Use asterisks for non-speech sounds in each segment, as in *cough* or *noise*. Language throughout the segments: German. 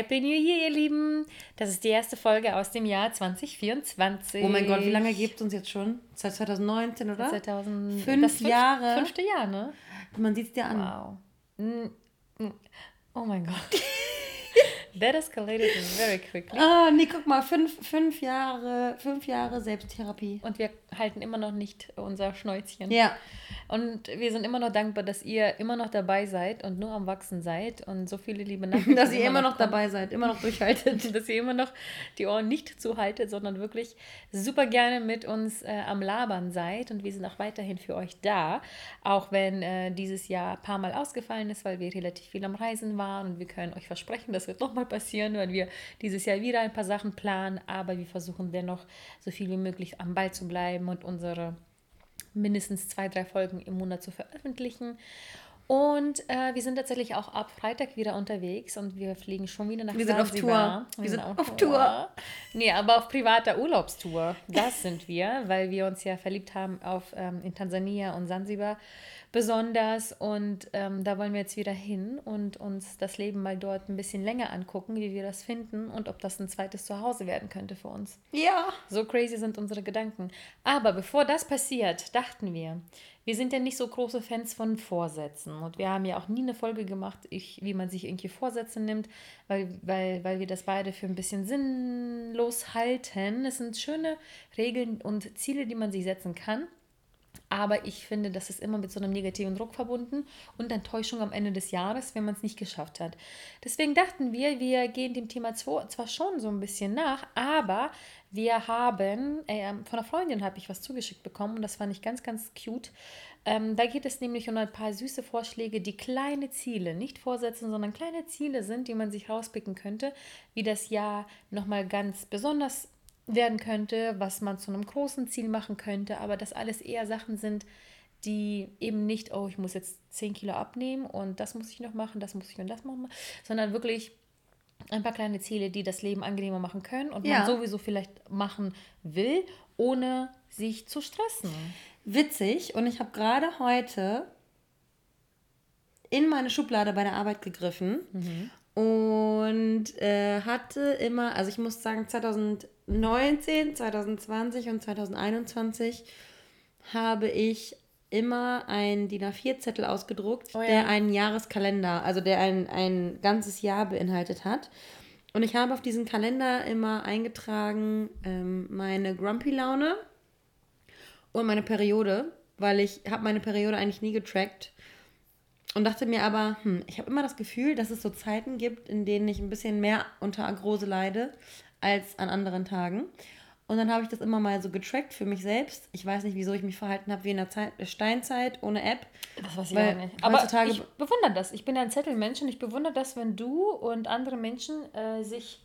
Happy New Year, ihr Lieben! Das ist die erste Folge aus dem Jahr 2024. Oh mein Gott, wie lange gibt es uns jetzt schon? Seit 2019, oder? 2000, Fünf fünf, Jahre. Fünfte Jahr, ne? Man sieht es dir an. Wow. Oh mein Gott. *laughs* That escalated very quickly. Ah, nee, guck mal, fünf, fünf Jahre, fünf Jahre Selbsttherapie. Und wir halten immer noch nicht unser Schnäuzchen. Ja. Und wir sind immer noch dankbar, dass ihr immer noch dabei seid und nur am Wachsen seid und so viele liebe *laughs* Nachrichten. Dass ihr immer noch kommen. dabei seid, immer noch durchhaltet. *laughs* dass ihr immer noch die Ohren nicht zuhaltet, sondern wirklich super gerne mit uns äh, am Labern seid. Und wir sind auch weiterhin für euch da, auch wenn äh, dieses Jahr ein paar Mal ausgefallen ist, weil wir relativ viel am Reisen waren. Und wir können euch versprechen, das wird nochmal passieren, weil wir dieses Jahr wieder ein paar Sachen planen. Aber wir versuchen dennoch so viel wie möglich am Ball zu bleiben und unsere mindestens zwei, drei Folgen im Monat zu veröffentlichen. Und äh, wir sind tatsächlich auch ab Freitag wieder unterwegs und wir fliegen schon wieder nach Wir sind auf Zanzibar. Tour. Wir sind auf Tour. Nee, aber auf privater Urlaubstour. Das sind wir, weil wir uns ja verliebt haben auf ähm, in Tansania und Zanzibar besonders. Und ähm, da wollen wir jetzt wieder hin und uns das Leben mal dort ein bisschen länger angucken, wie wir das finden und ob das ein zweites Zuhause werden könnte für uns. Ja. So crazy sind unsere Gedanken. Aber bevor das passiert, dachten wir, wir sind ja nicht so große Fans von Vorsätzen. Und wir haben ja auch nie eine Folge gemacht, ich, wie man sich irgendwie Vorsätze nimmt, weil, weil, weil wir das beide für ein bisschen sinnlos halten. Es sind schöne Regeln und Ziele, die man sich setzen kann. Aber ich finde, das ist immer mit so einem negativen Druck verbunden und Enttäuschung am Ende des Jahres, wenn man es nicht geschafft hat. Deswegen dachten wir, wir gehen dem Thema zwar schon so ein bisschen nach, aber wir haben, äh, von einer Freundin habe ich was zugeschickt bekommen und das fand ich ganz, ganz cute. Ähm, da geht es nämlich um ein paar süße Vorschläge, die kleine Ziele, nicht Vorsätze, sondern kleine Ziele sind, die man sich rauspicken könnte, wie das Jahr nochmal ganz besonders werden könnte, was man zu einem großen Ziel machen könnte, aber das alles eher Sachen sind, die eben nicht, oh, ich muss jetzt 10 Kilo abnehmen und das muss ich noch machen, das muss ich und das machen, sondern wirklich ein paar kleine Ziele, die das Leben angenehmer machen können und Ja. man sowieso vielleicht machen will, ohne sich zu stressen. Witzig. Und ich habe gerade heute in meine Schublade bei der Arbeit gegriffen und äh, hatte immer, also ich muss sagen, 2019, 2020 und 2021 habe ich immer einen DIN A4-Zettel ausgedruckt, Oh ja. der einen Jahreskalender, also der ein, ein ganzes Jahr beinhaltet hat. Und ich habe auf diesen Kalender immer eingetragen ähm, meine Grumpy-Laune und meine Periode, weil ich habe meine Periode eigentlich nie getrackt und dachte mir aber, hm, ich habe immer das Gefühl, dass es so Zeiten gibt, in denen ich ein bisschen mehr unter Arthrose leide als an anderen Tagen. Und dann habe ich das immer mal so getrackt für mich selbst. Ich weiß nicht, wieso ich mich verhalten habe wie in der Zeit, Steinzeit ohne App. Das weiß ich Weil auch nicht. Aber ich bewundere das. Ich bin ein Zettelmensch und ich bewundere das, wenn du und andere Menschen äh, sich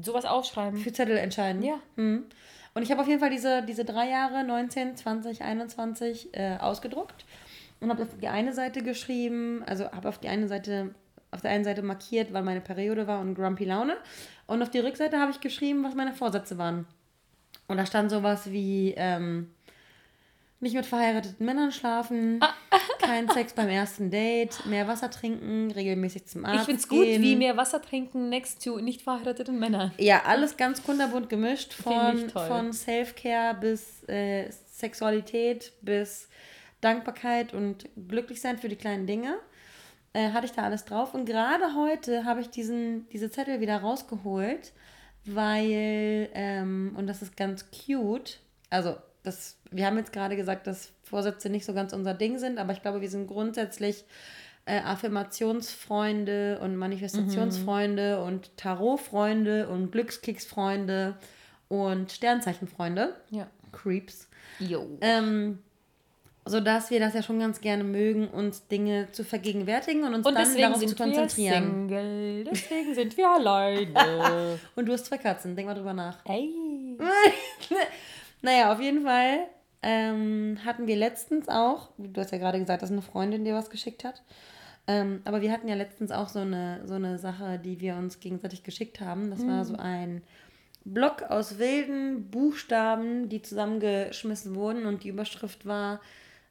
sowas aufschreiben. Für Zettel entscheiden. Ja. Mhm. Und ich habe auf jeden Fall diese, diese drei Jahre, 19, 20, 21, äh, ausgedruckt und habe auf die eine Seite geschrieben, also habe auf die eine Seite, auf der einen Seite markiert, wann meine Periode war und Grumpy Laune. Und auf die Rückseite habe ich geschrieben, was meine Vorsätze waren. Und da stand sowas wie, ähm, nicht mit verheirateten Männern schlafen, kein Sex beim ersten Date, mehr Wasser trinken, regelmäßig zum Arzt ich finde es gut, gehen. wie mehr Wasser trinken next to nicht verheirateten Männern. Ja, alles ganz kunterbunt gemischt, von, von Self-Care bis äh, Sexualität bis Dankbarkeit und Glücklichsein für die kleinen Dinge. Äh, hatte ich da alles drauf. Und gerade heute habe ich diesen, diese Zettel wieder rausgeholt, weil, ähm, und das ist ganz cute, also das, wir haben jetzt gerade gesagt, dass Vorsätze nicht so ganz unser Ding sind, aber ich glaube, wir sind grundsätzlich äh, Affirmationsfreunde und Manifestationsfreunde und Tarotfreunde und Glückskicksfreunde und Sternzeichenfreunde. Ja. Creeps. Jo. Ähm, sodass wir das ja schon ganz gerne mögen, uns Dinge zu vergegenwärtigen und uns und dann darauf zu konzentrieren. Wir Single, deswegen sind wir alleine. *laughs* und du hast zwei Katzen, denk mal drüber nach. Ey. *laughs* naja, auf jeden Fall ähm, hatten wir letztens auch, du hast ja gerade gesagt, dass eine Freundin dir was geschickt hat. Ähm, aber wir hatten ja letztens auch so eine, so eine Sache, die wir uns gegenseitig geschickt haben. Das mhm. war so ein Block aus wilden Buchstaben, die zusammengeschmissen wurden und die Überschrift war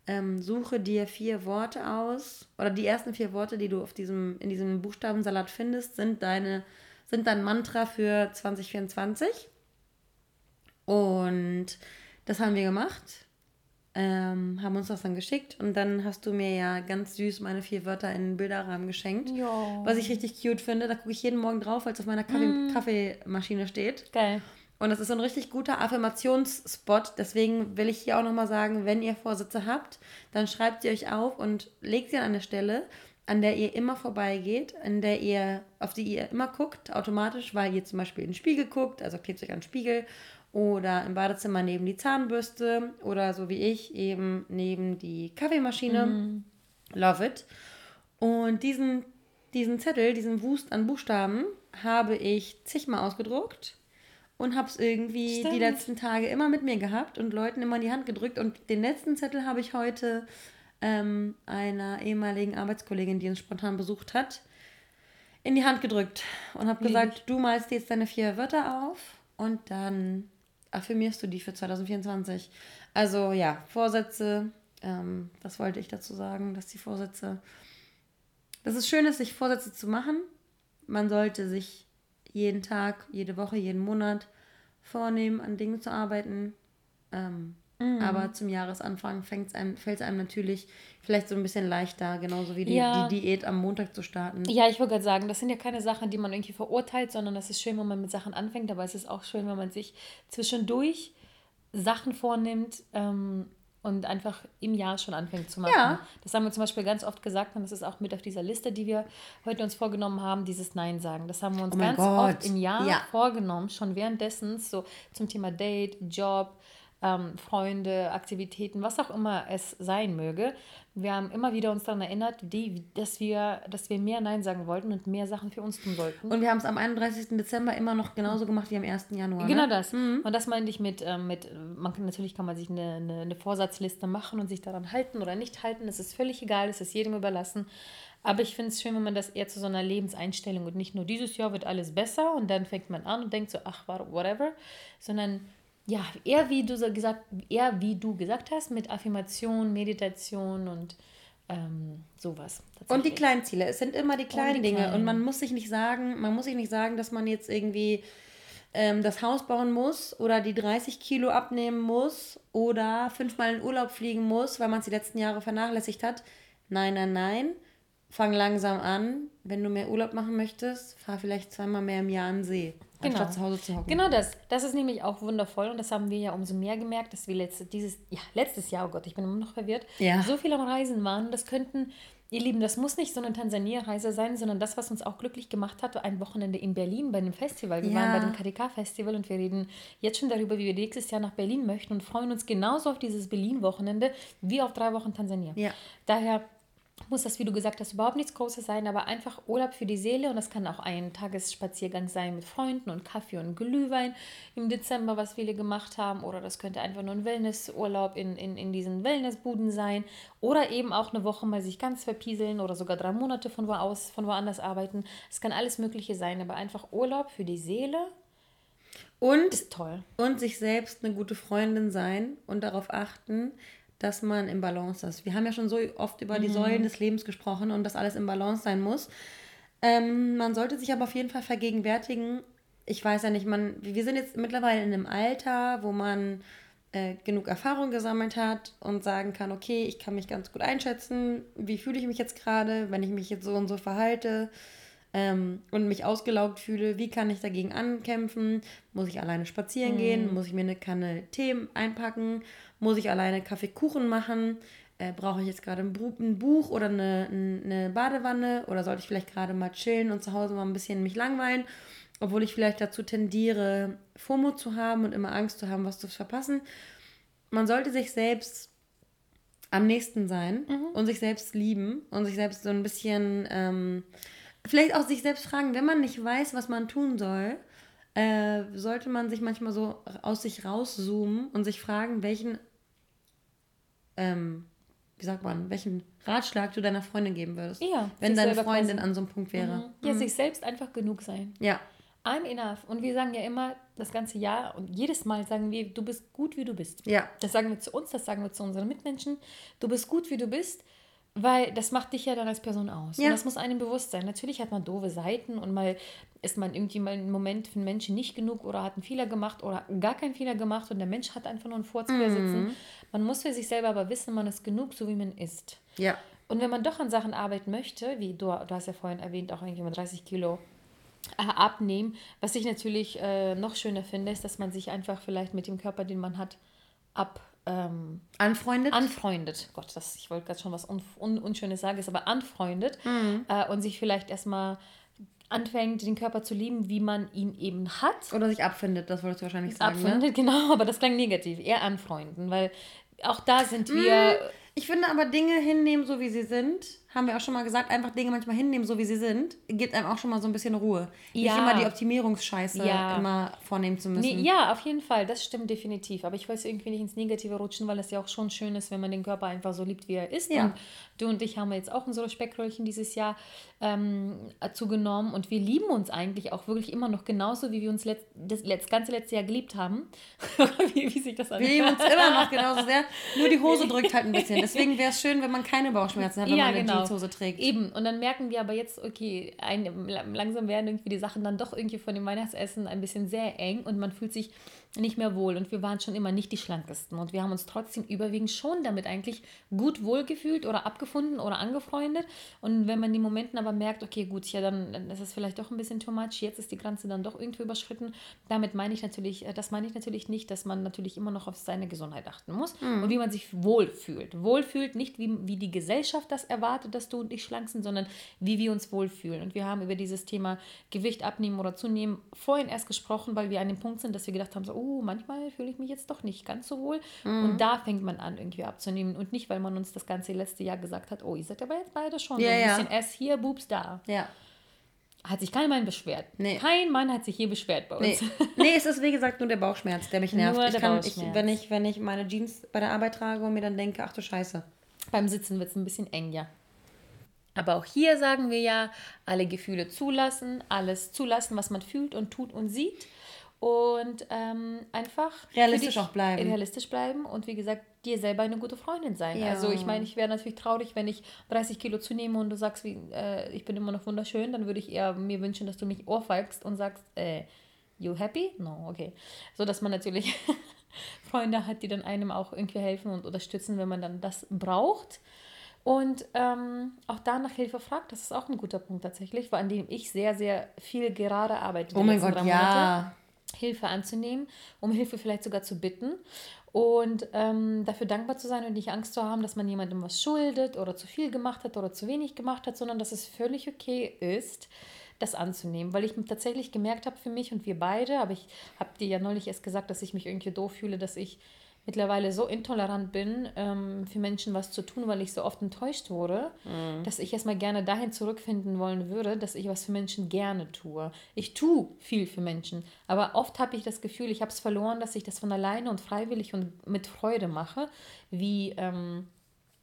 ähm, suche dir vier Worte aus oder die ersten vier Worte, die du auf diesem, in diesem Buchstabensalat findest, sind deine, sind dein Mantra für 2024. Und das haben wir gemacht, ähm, haben uns das dann geschickt und dann hast du mir ja ganz süß meine vier Wörter in den Bilderrahmen geschenkt. Ja. Was ich richtig cute finde. Da gucke ich jeden Morgen drauf, weil es auf meiner Kaffee mm. Kaffeemaschine steht. Geil. Und das ist so ein richtig guter Affirmationsspot. Deswegen will ich hier auch nochmal sagen, wenn ihr Vorsätze habt, dann schreibt sie euch auf und legt sie an eine Stelle, an der ihr immer vorbeigeht, an der ihr, auf die ihr immer guckt, automatisch, weil ihr zum Beispiel in den Spiegel guckt, also klebt euch an den Spiegel oder im Badezimmer neben die Zahnbürste oder so wie ich eben neben die Kaffeemaschine. Mhm. Love it. Und diesen, diesen Zettel, diesen Wust an Buchstaben, habe ich zigmal ausgedruckt und habe es irgendwie Stimmt. die letzten Tage immer mit mir gehabt und Leuten immer in die Hand gedrückt. Und den letzten Zettel habe ich heute ähm, einer ehemaligen Arbeitskollegin, die uns spontan besucht hat, in die Hand gedrückt und habe gesagt, du malst jetzt deine vier Wörter auf und dann affirmierst du die für 2024. Also ja, Vorsätze, ähm, das wollte ich dazu sagen, dass die Vorsätze, dass es schön ist, sich Vorsätze zu machen. Man sollte sich jeden Tag, jede Woche, jeden Monat vornehmen, an Dingen zu arbeiten. Ähm, mhm. Aber zum Jahresanfang fällt es einem, einem natürlich vielleicht so ein bisschen leichter, genauso wie die, ja. die Diät am Montag zu starten. Ja, ich wollte gerade sagen, das sind ja keine Sachen, die man irgendwie verurteilt, sondern das ist schön, wenn man mit Sachen anfängt, aber es ist auch schön, wenn man sich zwischendurch Sachen vornimmt, ähm, und einfach im Jahr schon anfängt zu machen. Ja. Das haben wir zum Beispiel ganz oft gesagt und das ist auch mit auf dieser Liste, die wir heute uns vorgenommen haben, dieses Nein sagen. Das haben wir uns oh ganz Gott. oft im Jahr ja. vorgenommen, schon währenddessen, so zum Thema Date, Job, ähm, Freunde, Aktivitäten, was auch immer es sein möge. Wir haben immer wieder uns daran erinnert, die, dass, wir, dass wir mehr Nein sagen wollten und mehr Sachen für uns tun wollten. Und wir haben es am 31. Dezember immer noch genauso gemacht wie am 1. Januar. Genau ne? das. Mhm. Und das meinte ich mit, ähm, mit man kann, natürlich kann man sich eine, eine, eine Vorsatzliste machen und sich daran halten oder nicht halten. Das ist völlig egal, das ist jedem überlassen. Aber ich finde es schön, wenn man das eher zu so einer Lebenseinstellung und nicht nur dieses Jahr wird alles besser und dann fängt man an und denkt so, ach, whatever, sondern ja, eher wie du so gesagt, eher wie du gesagt hast, mit Affirmation, Meditation und ähm, sowas. Und die kleinen Ziele. Es sind immer die kleinen die Dinge. Kleinen. Und man muss sich nicht sagen, man muss sich nicht sagen, dass man jetzt irgendwie ähm, das Haus bauen muss oder die 30 Kilo abnehmen muss oder fünfmal in Urlaub fliegen muss, weil man es die letzten Jahre vernachlässigt hat. Nein, nein, nein. Fang langsam an. Wenn du mehr Urlaub machen möchtest, fahr vielleicht zweimal mehr im Jahr an den See genau. anstatt zu Hause zu hocken. Genau das. Das ist nämlich auch wundervoll und das haben wir ja umso mehr gemerkt, dass wir letzte, dieses, ja, letztes Jahr, oh Gott, ich bin immer noch verwirrt, ja. so viel am Reisen waren. Das könnten, ihr Lieben, das muss nicht so eine Tansania-Reise sein, sondern das, was uns auch glücklich gemacht hat, ein Wochenende in Berlin bei einem Festival. Wir ja. waren bei dem KDK-Festival und wir reden jetzt schon darüber, wie wir nächstes Jahr nach Berlin möchten und freuen uns genauso auf dieses Berlin-Wochenende wie auf drei Wochen Tansania. Ja. Daher muss das, wie du gesagt hast, überhaupt nichts Großes sein, aber einfach Urlaub für die Seele und das kann auch ein Tagesspaziergang sein mit Freunden und Kaffee und Glühwein im Dezember, was viele gemacht haben oder das könnte einfach nur ein Wellnessurlaub in, in, in diesen Wellnessbuden sein oder eben auch eine Woche mal sich ganz verpieseln oder sogar drei Monate von, wo aus, von woanders arbeiten. Es kann alles Mögliche sein, aber einfach Urlaub für die Seele und, ist toll. Und sich selbst eine gute Freundin sein und darauf achten, dass man im Balance ist. Wir haben ja schon so oft über die mhm. Säulen des Lebens gesprochen und dass alles im Balance sein muss. Ähm, man sollte sich aber auf jeden Fall vergegenwärtigen, ich weiß ja nicht, man, wir sind jetzt mittlerweile in einem Alter, wo man äh, genug Erfahrung gesammelt hat und sagen kann, okay, ich kann mich ganz gut einschätzen, wie fühle ich mich jetzt gerade, wenn ich mich jetzt so und so verhalte ähm, und mich ausgelaugt fühle, wie kann ich dagegen ankämpfen? Muss ich alleine spazieren mhm. gehen? Muss ich mir eine Kanne Tee einpacken? Muss ich alleine Kaffeekuchen machen? Äh, Brauche ich jetzt gerade ein, ein, Buch oder eine, eine Badewanne? Oder sollte ich vielleicht gerade mal chillen und zu Hause mal ein bisschen mich langweilen? Obwohl ich vielleicht dazu tendiere, FOMO zu haben und immer Angst zu haben, was zu verpassen. Man sollte sich selbst am nächsten sein Mhm. und sich selbst lieben und sich selbst so ein bisschen, ähm, vielleicht auch sich selbst fragen, wenn man nicht weiß, was man tun soll, äh, sollte man sich manchmal so aus sich rauszoomen und sich fragen, welchen, ähm, wie sagt man, welchen Ratschlag du deiner Freundin geben würdest. Ja, Wenn deine Freundin quasi- an so einem Punkt wäre. Ja, sich selbst einfach genug sein. Ja. I'm enough. Und wir sagen ja immer das ganze Jahr und jedes Mal sagen wir, du bist gut, wie du bist. Ja. Das sagen wir zu uns, das sagen wir zu unseren Mitmenschen. Du bist gut, wie du bist, weil das macht dich ja dann als Person aus. Ja. Und das muss einem bewusst sein. Natürlich hat man doofe Seiten und mal ist man irgendwie mal einen Moment für einen Menschen nicht genug oder hat einen Fehler gemacht oder gar keinen Fehler gemacht und der Mensch hat einfach nur einen Furz sitzen. Man muss für sich selber aber wissen, man ist genug, so wie man ist. Ja. Und wenn man doch an Sachen arbeiten möchte, wie du, du hast ja vorhin erwähnt, auch irgendwie mit 30 Kilo äh, abnehmen, was ich natürlich äh, noch schöner finde, ist, dass man sich einfach vielleicht mit dem Körper, den man hat, ab ähm, Anfreundet? anfreundet. Gott, das, ich wollte gerade schon was un, un, Unschönes sagen, ist aber anfreundet äh, und sich vielleicht erstmal anfängt, den Körper zu lieben, wie man ihn eben hat. Oder sich abfindet, das wolltest du wahrscheinlich sagen. Ne? Abfindet, genau, *laughs* aber das klang negativ. Eher anfreunden, weil auch da sind wir. Ich finde aber Dinge hinnehmen, so wie sie sind, haben wir auch schon mal gesagt, einfach Dinge manchmal hinnehmen, so wie sie sind, gibt einem auch schon mal so ein bisschen Ruhe. Nicht Ja. immer die Optimierungsscheiße Ja. immer vornehmen zu müssen. Nee, ja, auf jeden Fall, das stimmt definitiv. Aber ich weiß irgendwie nicht ins Negative rutschen, weil es ja auch schon schön ist, wenn man den Körper einfach so liebt, wie er ist. Ja. Und du und ich haben jetzt auch unsere Speckröllchen dieses Jahr ähm, zugenommen und wir lieben uns eigentlich auch wirklich immer noch genauso, wie wir uns letzt, das, das ganze letzte Jahr geliebt haben. *laughs* wie, wie sich das Wir lieben uns immer noch genauso sehr, nur die Hose *laughs* drückt halt ein bisschen. Deswegen wäre es schön, wenn man keine Bauchschmerzen hat, wenn Ja, man genau. Jeanshose trägt. Eben, und dann merken wir aber jetzt, okay, ein, langsam werden irgendwie die Sachen dann doch irgendwie von dem Weihnachtsessen ein bisschen sehr eng und man fühlt sich nicht mehr wohl. Und wir waren schon immer nicht die schlankesten. Und wir haben uns trotzdem überwiegend schon damit eigentlich gut wohlgefühlt oder abgefunden oder angefreundet. Und wenn man in den Momenten aber merkt, okay, gut, ja, dann, dann ist es vielleicht doch ein bisschen too much, jetzt ist die Grenze dann doch irgendwie überschritten. Damit meine ich natürlich, äh, das meine ich natürlich nicht, dass man natürlich immer noch auf seine Gesundheit achten muss und wie man sich wohlfühlt. Wohlfühlt nicht, wie, wie die Gesellschaft das erwartet, dass du und ich schlank sind, sondern wie wir uns wohlfühlen. Und wir haben über dieses Thema Gewicht abnehmen oder zunehmen vorhin erst gesprochen, weil wir an dem Punkt sind, dass wir gedacht haben, so, oh, manchmal fühle ich mich jetzt doch nicht ganz so wohl. Und da fängt man an, irgendwie abzunehmen. Und nicht, weil man uns das ganze letzte Jahr gesagt hat, oh, ihr seid aber jetzt beide schon so Ja, ein ja. bisschen S hier, Boobs da. Ja. Hat sich kein Mann beschwert. Nee. Kein Mann hat sich hier beschwert bei uns. Nee. nee, es ist wie gesagt nur der Bauchschmerz, der mich nervt. Nur ich kann, ich, wenn, ich, wenn ich meine Jeans bei der Arbeit trage und mir dann denke, ach du Scheiße. Beim Sitzen wird es ein bisschen eng, ja. Aber auch hier sagen wir ja, alle Gefühle zulassen, alles zulassen, was man fühlt und tut und sieht. Und ähm, einfach Realistisch auch bleiben. Realistisch bleiben und wie gesagt, dir selber eine gute Freundin sein. Ja. Also ich meine, ich wäre natürlich traurig, wenn ich 30 Kilo zunehme und du sagst, wie, äh, ich bin immer noch wunderschön, dann würde ich eher mir wünschen, dass du mich ohrfeigst und sagst, äh, you happy? No, okay. So dass man natürlich *laughs* Freunde hat, die dann einem auch irgendwie helfen und unterstützen, wenn man dann das braucht. Und ähm, auch da nach Hilfe fragt, das ist auch ein guter Punkt tatsächlich, an dem ich sehr, sehr viel gerade arbeite. Oh mein Gott, drei Monate. Hilfe anzunehmen, um Hilfe vielleicht sogar zu bitten. Und ähm, dafür dankbar zu sein und nicht Angst zu haben, dass man jemandem was schuldet oder zu viel gemacht hat oder zu wenig gemacht hat, sondern dass es völlig okay ist, das anzunehmen, weil ich tatsächlich gemerkt habe für mich und wir beide, aber ich habe dir ja neulich erst gesagt, dass ich mich irgendwie doof fühle, dass ich mittlerweile so intolerant bin, ähm, für Menschen was zu tun, weil ich so oft enttäuscht wurde, dass ich erstmal gerne dahin zurückfinden wollen würde, dass ich was für Menschen gerne tue. Ich tue viel für Menschen, aber oft habe ich das Gefühl, ich habe es verloren, dass ich das von alleine und freiwillig und mit Freude mache, wie ähm,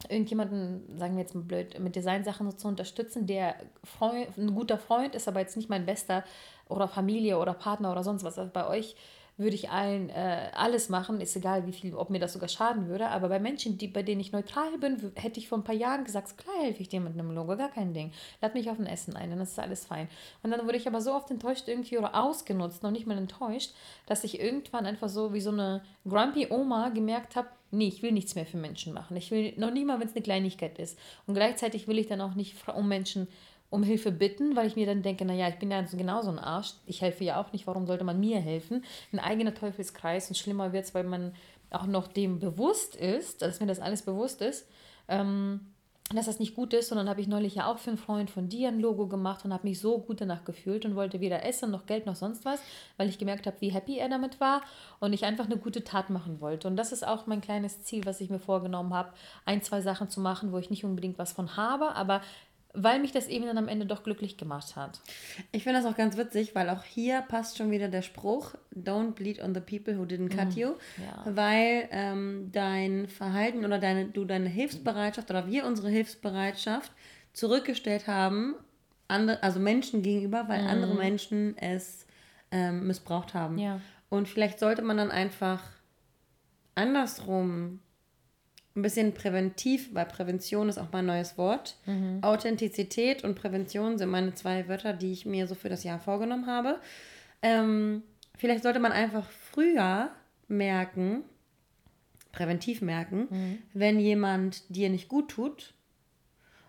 irgendjemanden, sagen wir jetzt mal blöd, mit Designsachen so zu unterstützen, der Freund, ein guter Freund ist, aber jetzt nicht mein bester oder Familie oder Partner oder sonst was. Also bei euch würde ich allen äh, alles machen, ist egal, wie viel, ob mir das sogar schaden würde. Aber bei Menschen, die, bei denen ich neutral bin, hätte ich vor ein paar Jahren gesagt, klar helfe ich dir mit einem Logo, gar kein Ding. Lad mich auf ein Essen ein, dann ist alles fein. Und dann wurde ich aber so oft enttäuscht irgendwie oder ausgenutzt, noch nicht mal enttäuscht, dass ich irgendwann einfach so wie so eine grumpy Oma gemerkt habe, nee, ich will nichts mehr für Menschen machen. Ich will noch nicht mal, wenn es eine Kleinigkeit ist. Und gleichzeitig will ich dann auch nicht um Menschen um Hilfe bitten, weil ich mir dann denke, naja, ich bin ja so genauso ein Arsch. Ich helfe ja auch nicht, warum sollte man mir helfen? Ein eigener Teufelskreis und schlimmer wird es, weil man auch noch dem bewusst ist, dass mir das alles bewusst ist, ähm, dass das nicht gut ist. Dann habe ich neulich ja auch für einen Freund von dir ein Logo gemacht und habe mich so gut danach gefühlt und wollte weder essen noch Geld noch sonst was, weil ich gemerkt habe, wie happy er damit war und ich einfach eine gute Tat machen wollte. Und das ist auch mein kleines Ziel, was ich mir vorgenommen habe, ein, zwei Sachen zu machen, wo ich nicht unbedingt was von habe, aber weil mich das eben dann am Ende doch glücklich gemacht hat. Ich finde das auch ganz witzig, weil auch hier passt schon wieder der Spruch, don't bleed on the people who didn't cut mm, you, ja. weil ähm, dein Verhalten oder deine, du deine Hilfsbereitschaft oder wir unsere Hilfsbereitschaft zurückgestellt haben, andere, also Menschen gegenüber, weil mm. andere Menschen es ähm, missbraucht haben. Ja. Und vielleicht sollte man dann einfach andersrum ein bisschen präventiv, weil Prävention ist auch mein neues Wort. Mhm. Authentizität und Prävention sind meine zwei Wörter, die ich mir so für das Jahr vorgenommen habe. Ähm, vielleicht sollte man einfach früher merken, präventiv merken, mhm. wenn jemand dir nicht gut tut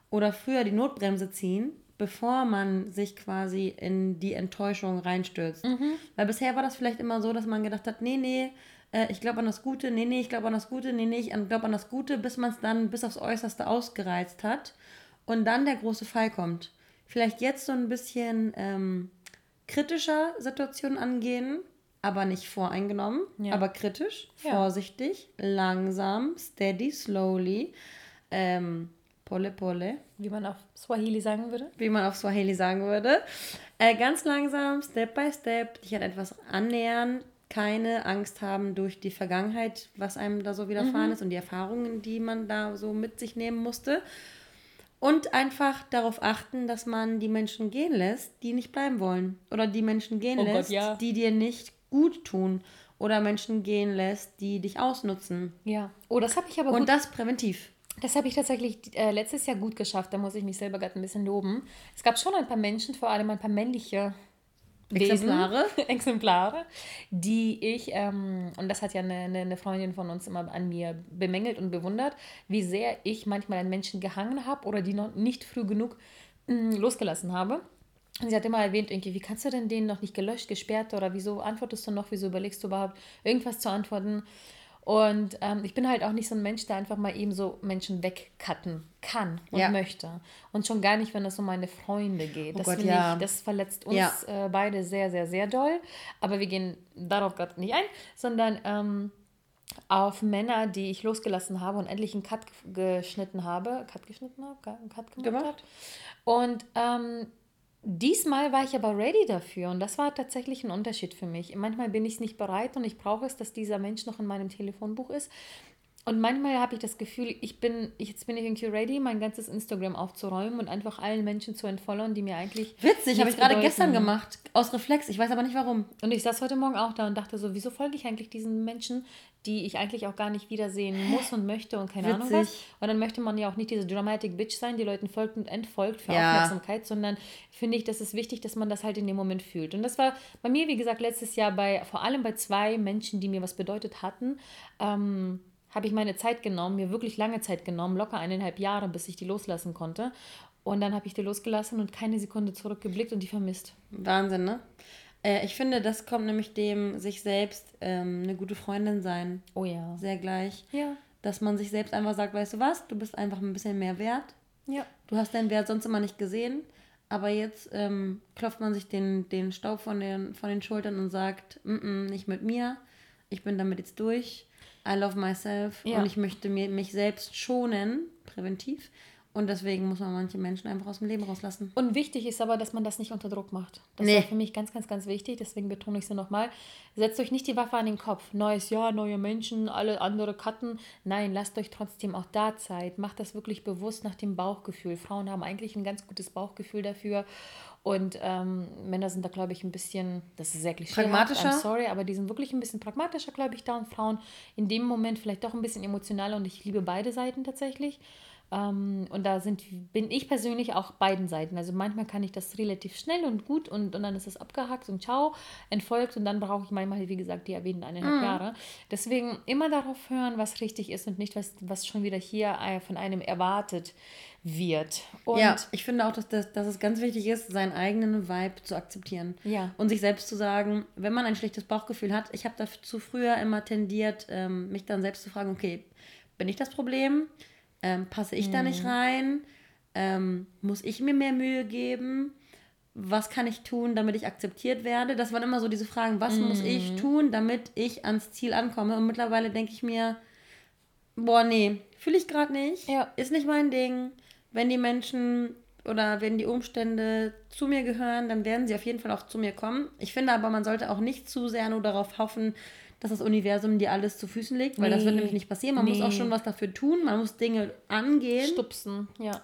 oder früher die Notbremse ziehen, bevor man sich quasi in die Enttäuschung reinstürzt. Mhm. Weil bisher war das vielleicht immer so, dass man gedacht hat, nee, nee, äh, ich glaube an das Gute, nee, nee, ich glaube an das Gute, nee, nee, ich glaube an das Gute, bis man es dann bis aufs Äußerste ausgereizt hat und dann der große Fall kommt. Vielleicht jetzt so ein bisschen ähm, kritischer Situationen angehen, aber nicht voreingenommen, ja. aber kritisch, ja. vorsichtig, langsam, steady, slowly. Ähm, Pole Pole. Wie man auf Swahili sagen würde. Wie man auf Swahili sagen würde. Äh, ganz langsam, Step by Step, dich an etwas annähern, keine Angst haben durch die Vergangenheit, was einem da so widerfahren mhm. ist und die Erfahrungen, die man da so mit sich nehmen musste. Und einfach darauf achten, dass man die Menschen gehen lässt, die nicht bleiben wollen. Oder die Menschen gehen oh lässt, Gott, ja. die dir nicht gut tun. Oder Menschen gehen lässt, die dich ausnutzen. Ja. Oh, das habe ich aber gut. Und das präventiv. Das habe ich tatsächlich äh, letztes Jahr gut geschafft. Da muss ich mich selber gerade ein bisschen loben. Es gab schon ein paar Menschen, vor allem ein paar männliche Exemplare. *laughs* Exemplare, die ich, ähm, und das hat ja eine, eine, Freundin von uns immer an mir bemängelt und bewundert, wie sehr ich manchmal an Menschen gehangen habe oder die noch nicht früh genug mh, mm, losgelassen habe. Und sie hat immer erwähnt, irgendwie, wie kannst du denn den noch nicht gelöscht, gesperrt oder wieso antwortest du noch, wieso überlegst du überhaupt, irgendwas zu antworten? Und ähm, ich bin halt auch nicht so ein Mensch, der einfach mal eben so Menschen wegcutten kann und ja. möchte. Und schon gar nicht, wenn es um meine Freunde geht. Oh das, Gott, ja. ich, das verletzt uns ja. äh, beide sehr, sehr, sehr doll. Aber wir gehen darauf gerade nicht ein, sondern ähm, auf Männer, die ich losgelassen habe und endlich einen Cut geschnitten habe. Cut geschnitten habe? Einen Cut gemacht, gemacht. Und ähm, Diesmal war ich aber ready dafür und das war tatsächlich ein Unterschied für mich. Manchmal bin ich nicht bereit und ich brauche es, dass dieser Mensch noch in meinem Telefonbuch ist. Und manchmal habe ich das Gefühl, ich bin, jetzt bin ich irgendwie ready, mein ganzes Instagram aufzuräumen und einfach allen Menschen zu entfollowen, die mir eigentlich. Witzig, habe ich gerade gestern gemacht. Aus Reflex. Ich weiß aber nicht warum. Und ich saß heute Morgen auch da und dachte so, wieso folge ich eigentlich diesen Menschen, die ich eigentlich auch gar nicht wiedersehen muss und möchte und keine Witzig. Ahnung was. Und dann möchte man ja auch nicht diese Dramatic Bitch sein, die Leuten folgt und entfolgt für ja. Aufmerksamkeit, sondern finde ich, das ist wichtig, dass man das halt in dem Moment fühlt. Und das war bei mir, wie gesagt, letztes Jahr bei, vor allem bei zwei Menschen, die mir was bedeutet hatten. Ähm, habe ich meine Zeit genommen, mir wirklich lange Zeit genommen, locker eineinhalb Jahre, bis ich die loslassen konnte. Und dann habe ich die losgelassen und keine Sekunde zurückgeblickt und die vermisst. Wahnsinn, ne? Äh, ich finde, das kommt nämlich dem sich selbst ähm, eine gute Freundin sein. Oh ja. Sehr gleich. Ja. Dass man sich selbst einfach sagt, weißt du was, du bist einfach ein bisschen mehr wert. Ja. Du hast deinen Wert sonst immer nicht gesehen. Aber jetzt ähm, klopft man sich den, den Staub von den, von den Schultern und sagt, mm -mm, nicht mit mir, ich bin damit jetzt durch I love myself ja. und ich möchte mir, mich selbst schonen, präventiv. Und deswegen muss man manche Menschen einfach aus dem Leben rauslassen. Und wichtig ist aber, dass man das nicht unter Druck macht. Das nee. ist für mich ganz, ganz, ganz wichtig. Deswegen betone ich es nochmal. Setzt euch nicht die Waffe an den Kopf. Neues Jahr, neue Menschen, alle andere cutten. Nein, lasst euch trotzdem auch da Zeit. Macht das wirklich bewusst nach dem Bauchgefühl. Frauen haben eigentlich ein ganz gutes Bauchgefühl dafür. Und ähm, Männer sind da, glaube ich, ein bisschen, das ist sehr klischee. Pragmatischer? I'm sorry, aber die sind wirklich ein bisschen pragmatischer, glaube ich, da. Und Frauen in dem Moment vielleicht doch ein bisschen emotionaler. Und ich liebe beide Seiten tatsächlich. Ähm, und da sind, bin ich persönlich auch beiden Seiten. Also manchmal kann ich das relativ schnell und gut und, und dann ist es abgehackt und ciao, entfolgt. Und dann brauche ich manchmal, wie gesagt, die erwähnten eineinhalb mhm. Jahre. Deswegen immer darauf hören, was richtig ist und nicht, was, was schon wieder hier äh, von einem erwartet wird. Und ja, ich finde auch, dass, das, dass es ganz wichtig ist, seinen eigenen Vibe zu akzeptieren. Ja. Und sich selbst zu sagen, wenn man ein schlechtes Bauchgefühl hat, ich habe dazu früher immer tendiert, ähm, mich dann selbst zu fragen, okay, bin ich das Problem? Ähm, passe ich mhm. da nicht rein? Ähm, muss ich mir mehr Mühe geben? Was kann ich tun, damit ich akzeptiert werde? Das waren immer so diese Fragen, was mhm. muss ich mhm. tun, damit ich ans Ziel ankomme? Und mittlerweile denke ich mir, boah, nee, fühle ich gerade nicht, ja. ist nicht mein Ding. Wenn die Menschen oder wenn die Umstände zu mir gehören, dann werden sie auf jeden Fall auch zu mir kommen. Ich finde aber, man sollte auch nicht zu sehr nur darauf hoffen, dass das Universum dir alles zu Füßen legt, weil nee. das wird nämlich nicht passieren. Man nee. muss auch schon was dafür tun, man muss Dinge angehen. Stupsen, ja.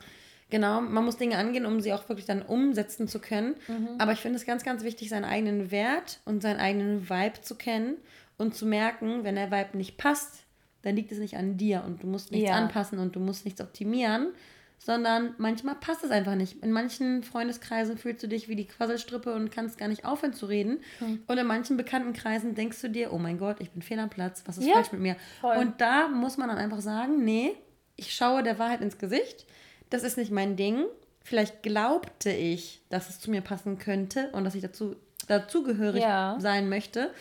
Genau, man muss Dinge angehen, um sie auch wirklich dann umsetzen zu können. Mhm. Aber ich finde es ganz, ganz wichtig, seinen eigenen Wert und seinen eigenen Vibe zu kennen und zu merken, wenn der Vibe nicht passt, dann liegt es nicht an dir und du musst nichts ja. anpassen und du musst nichts optimieren, sondern manchmal passt es einfach nicht. In manchen Freundeskreisen fühlst du dich wie die Quasselstrippe und kannst gar nicht aufhören zu reden. Hm. Und in manchen Bekanntenkreisen denkst du dir, oh mein Gott, ich bin fehl am Platz, was ist ja, falsch mit mir? Voll. Und da muss man dann einfach sagen, nee, ich schaue der Wahrheit ins Gesicht, das ist nicht mein Ding. Vielleicht glaubte ich, dass es zu mir passen könnte und dass ich dazu dazugehörig ja. sein möchte.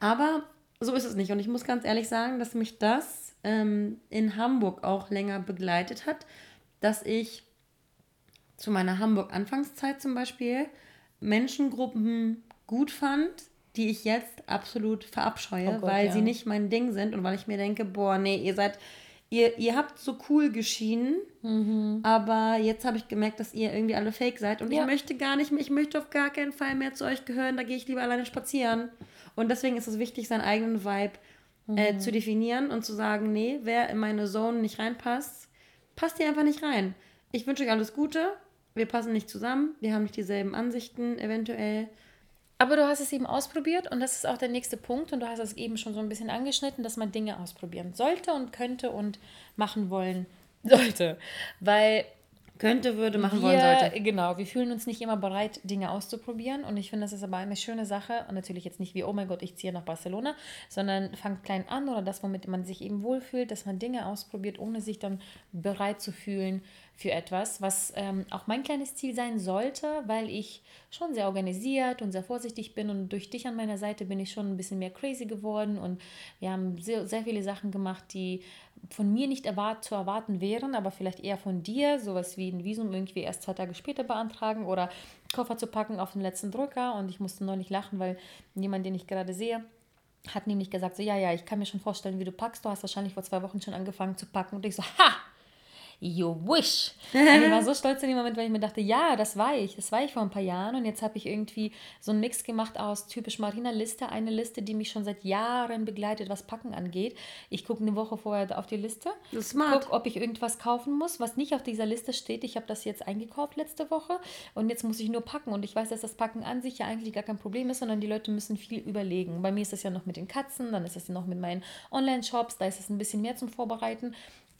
Aber so ist es nicht. Und ich muss ganz ehrlich sagen, dass mich das ähm, in Hamburg auch länger begleitet hat dass ich zu meiner Hamburg-Anfangszeit zum Beispiel Menschengruppen gut fand, die ich jetzt absolut verabscheue, oh Gott, weil ja. sie nicht mein Ding sind und weil ich mir denke, boah, nee, ihr seid, ihr, ihr habt so cool geschienen, mhm. aber jetzt habe ich gemerkt, dass ihr irgendwie alle fake seid und ja. ich möchte gar nicht mehr, ich möchte auf gar keinen Fall mehr zu euch gehören, da gehe ich lieber alleine spazieren. Und deswegen ist es wichtig, seinen eigenen Vibe äh, mhm. äh, zu definieren und zu sagen, nee, wer in meine Zone nicht reinpasst, passt hier einfach nicht rein. Ich wünsche euch alles Gute. Wir passen nicht zusammen. Wir haben nicht dieselben Ansichten eventuell. Aber du hast es eben ausprobiert und das ist auch der nächste Punkt und du hast es eben schon so ein bisschen angeschnitten, dass man Dinge ausprobieren sollte und könnte und machen wollen sollte. Weil könnte, würde, machen wir, wollen, sollte. Genau, wir fühlen uns nicht immer bereit, Dinge auszuprobieren. Und ich finde, das ist aber eine schöne Sache. Und natürlich jetzt nicht wie, oh mein Gott, ich ziehe nach Barcelona, sondern fangt klein an oder das, womit man sich eben wohlfühlt, dass man Dinge ausprobiert, ohne sich dann bereit zu fühlen für etwas, was ähm, auch mein kleines Ziel sein sollte, weil ich schon sehr organisiert und sehr vorsichtig bin und durch dich an meiner Seite bin ich schon ein bisschen mehr crazy geworden und wir haben sehr, sehr viele Sachen gemacht, die von mir nicht erwart zu erwarten wären, aber vielleicht eher von dir, sowas wie ein Visum irgendwie erst zwei Tage später beantragen oder Koffer zu packen auf den letzten Drücker. Und ich musste neulich lachen, weil jemand, den ich gerade sehe, hat nämlich gesagt, so ja, ja, ich kann mir schon vorstellen, wie du packst. Du hast wahrscheinlich vor zwei Wochen schon angefangen zu packen. Und ich so, ha! You wish. *laughs* Und ich war so stolz in dem Moment, weil ich mir dachte, ja, das war ich. Das war ich vor ein paar Jahren. Und jetzt habe ich irgendwie so einen Mix gemacht aus typisch Marina Liste. Eine Liste, die mich schon seit Jahren begleitet, was Packen angeht. Ich gucke eine Woche vorher auf die Liste. Das ist smart. Guck, ob ich irgendwas kaufen muss, was nicht auf dieser Liste steht. Ich habe das jetzt eingekauft letzte Woche. Und jetzt muss ich nur packen. Und ich weiß, dass das Packen an sich ja eigentlich gar kein Problem ist, sondern die Leute müssen viel überlegen. Bei mir ist das ja noch mit den Katzen, dann ist das ja noch mit meinen Online-Shops. Da ist es ein bisschen mehr zum Vorbereiten.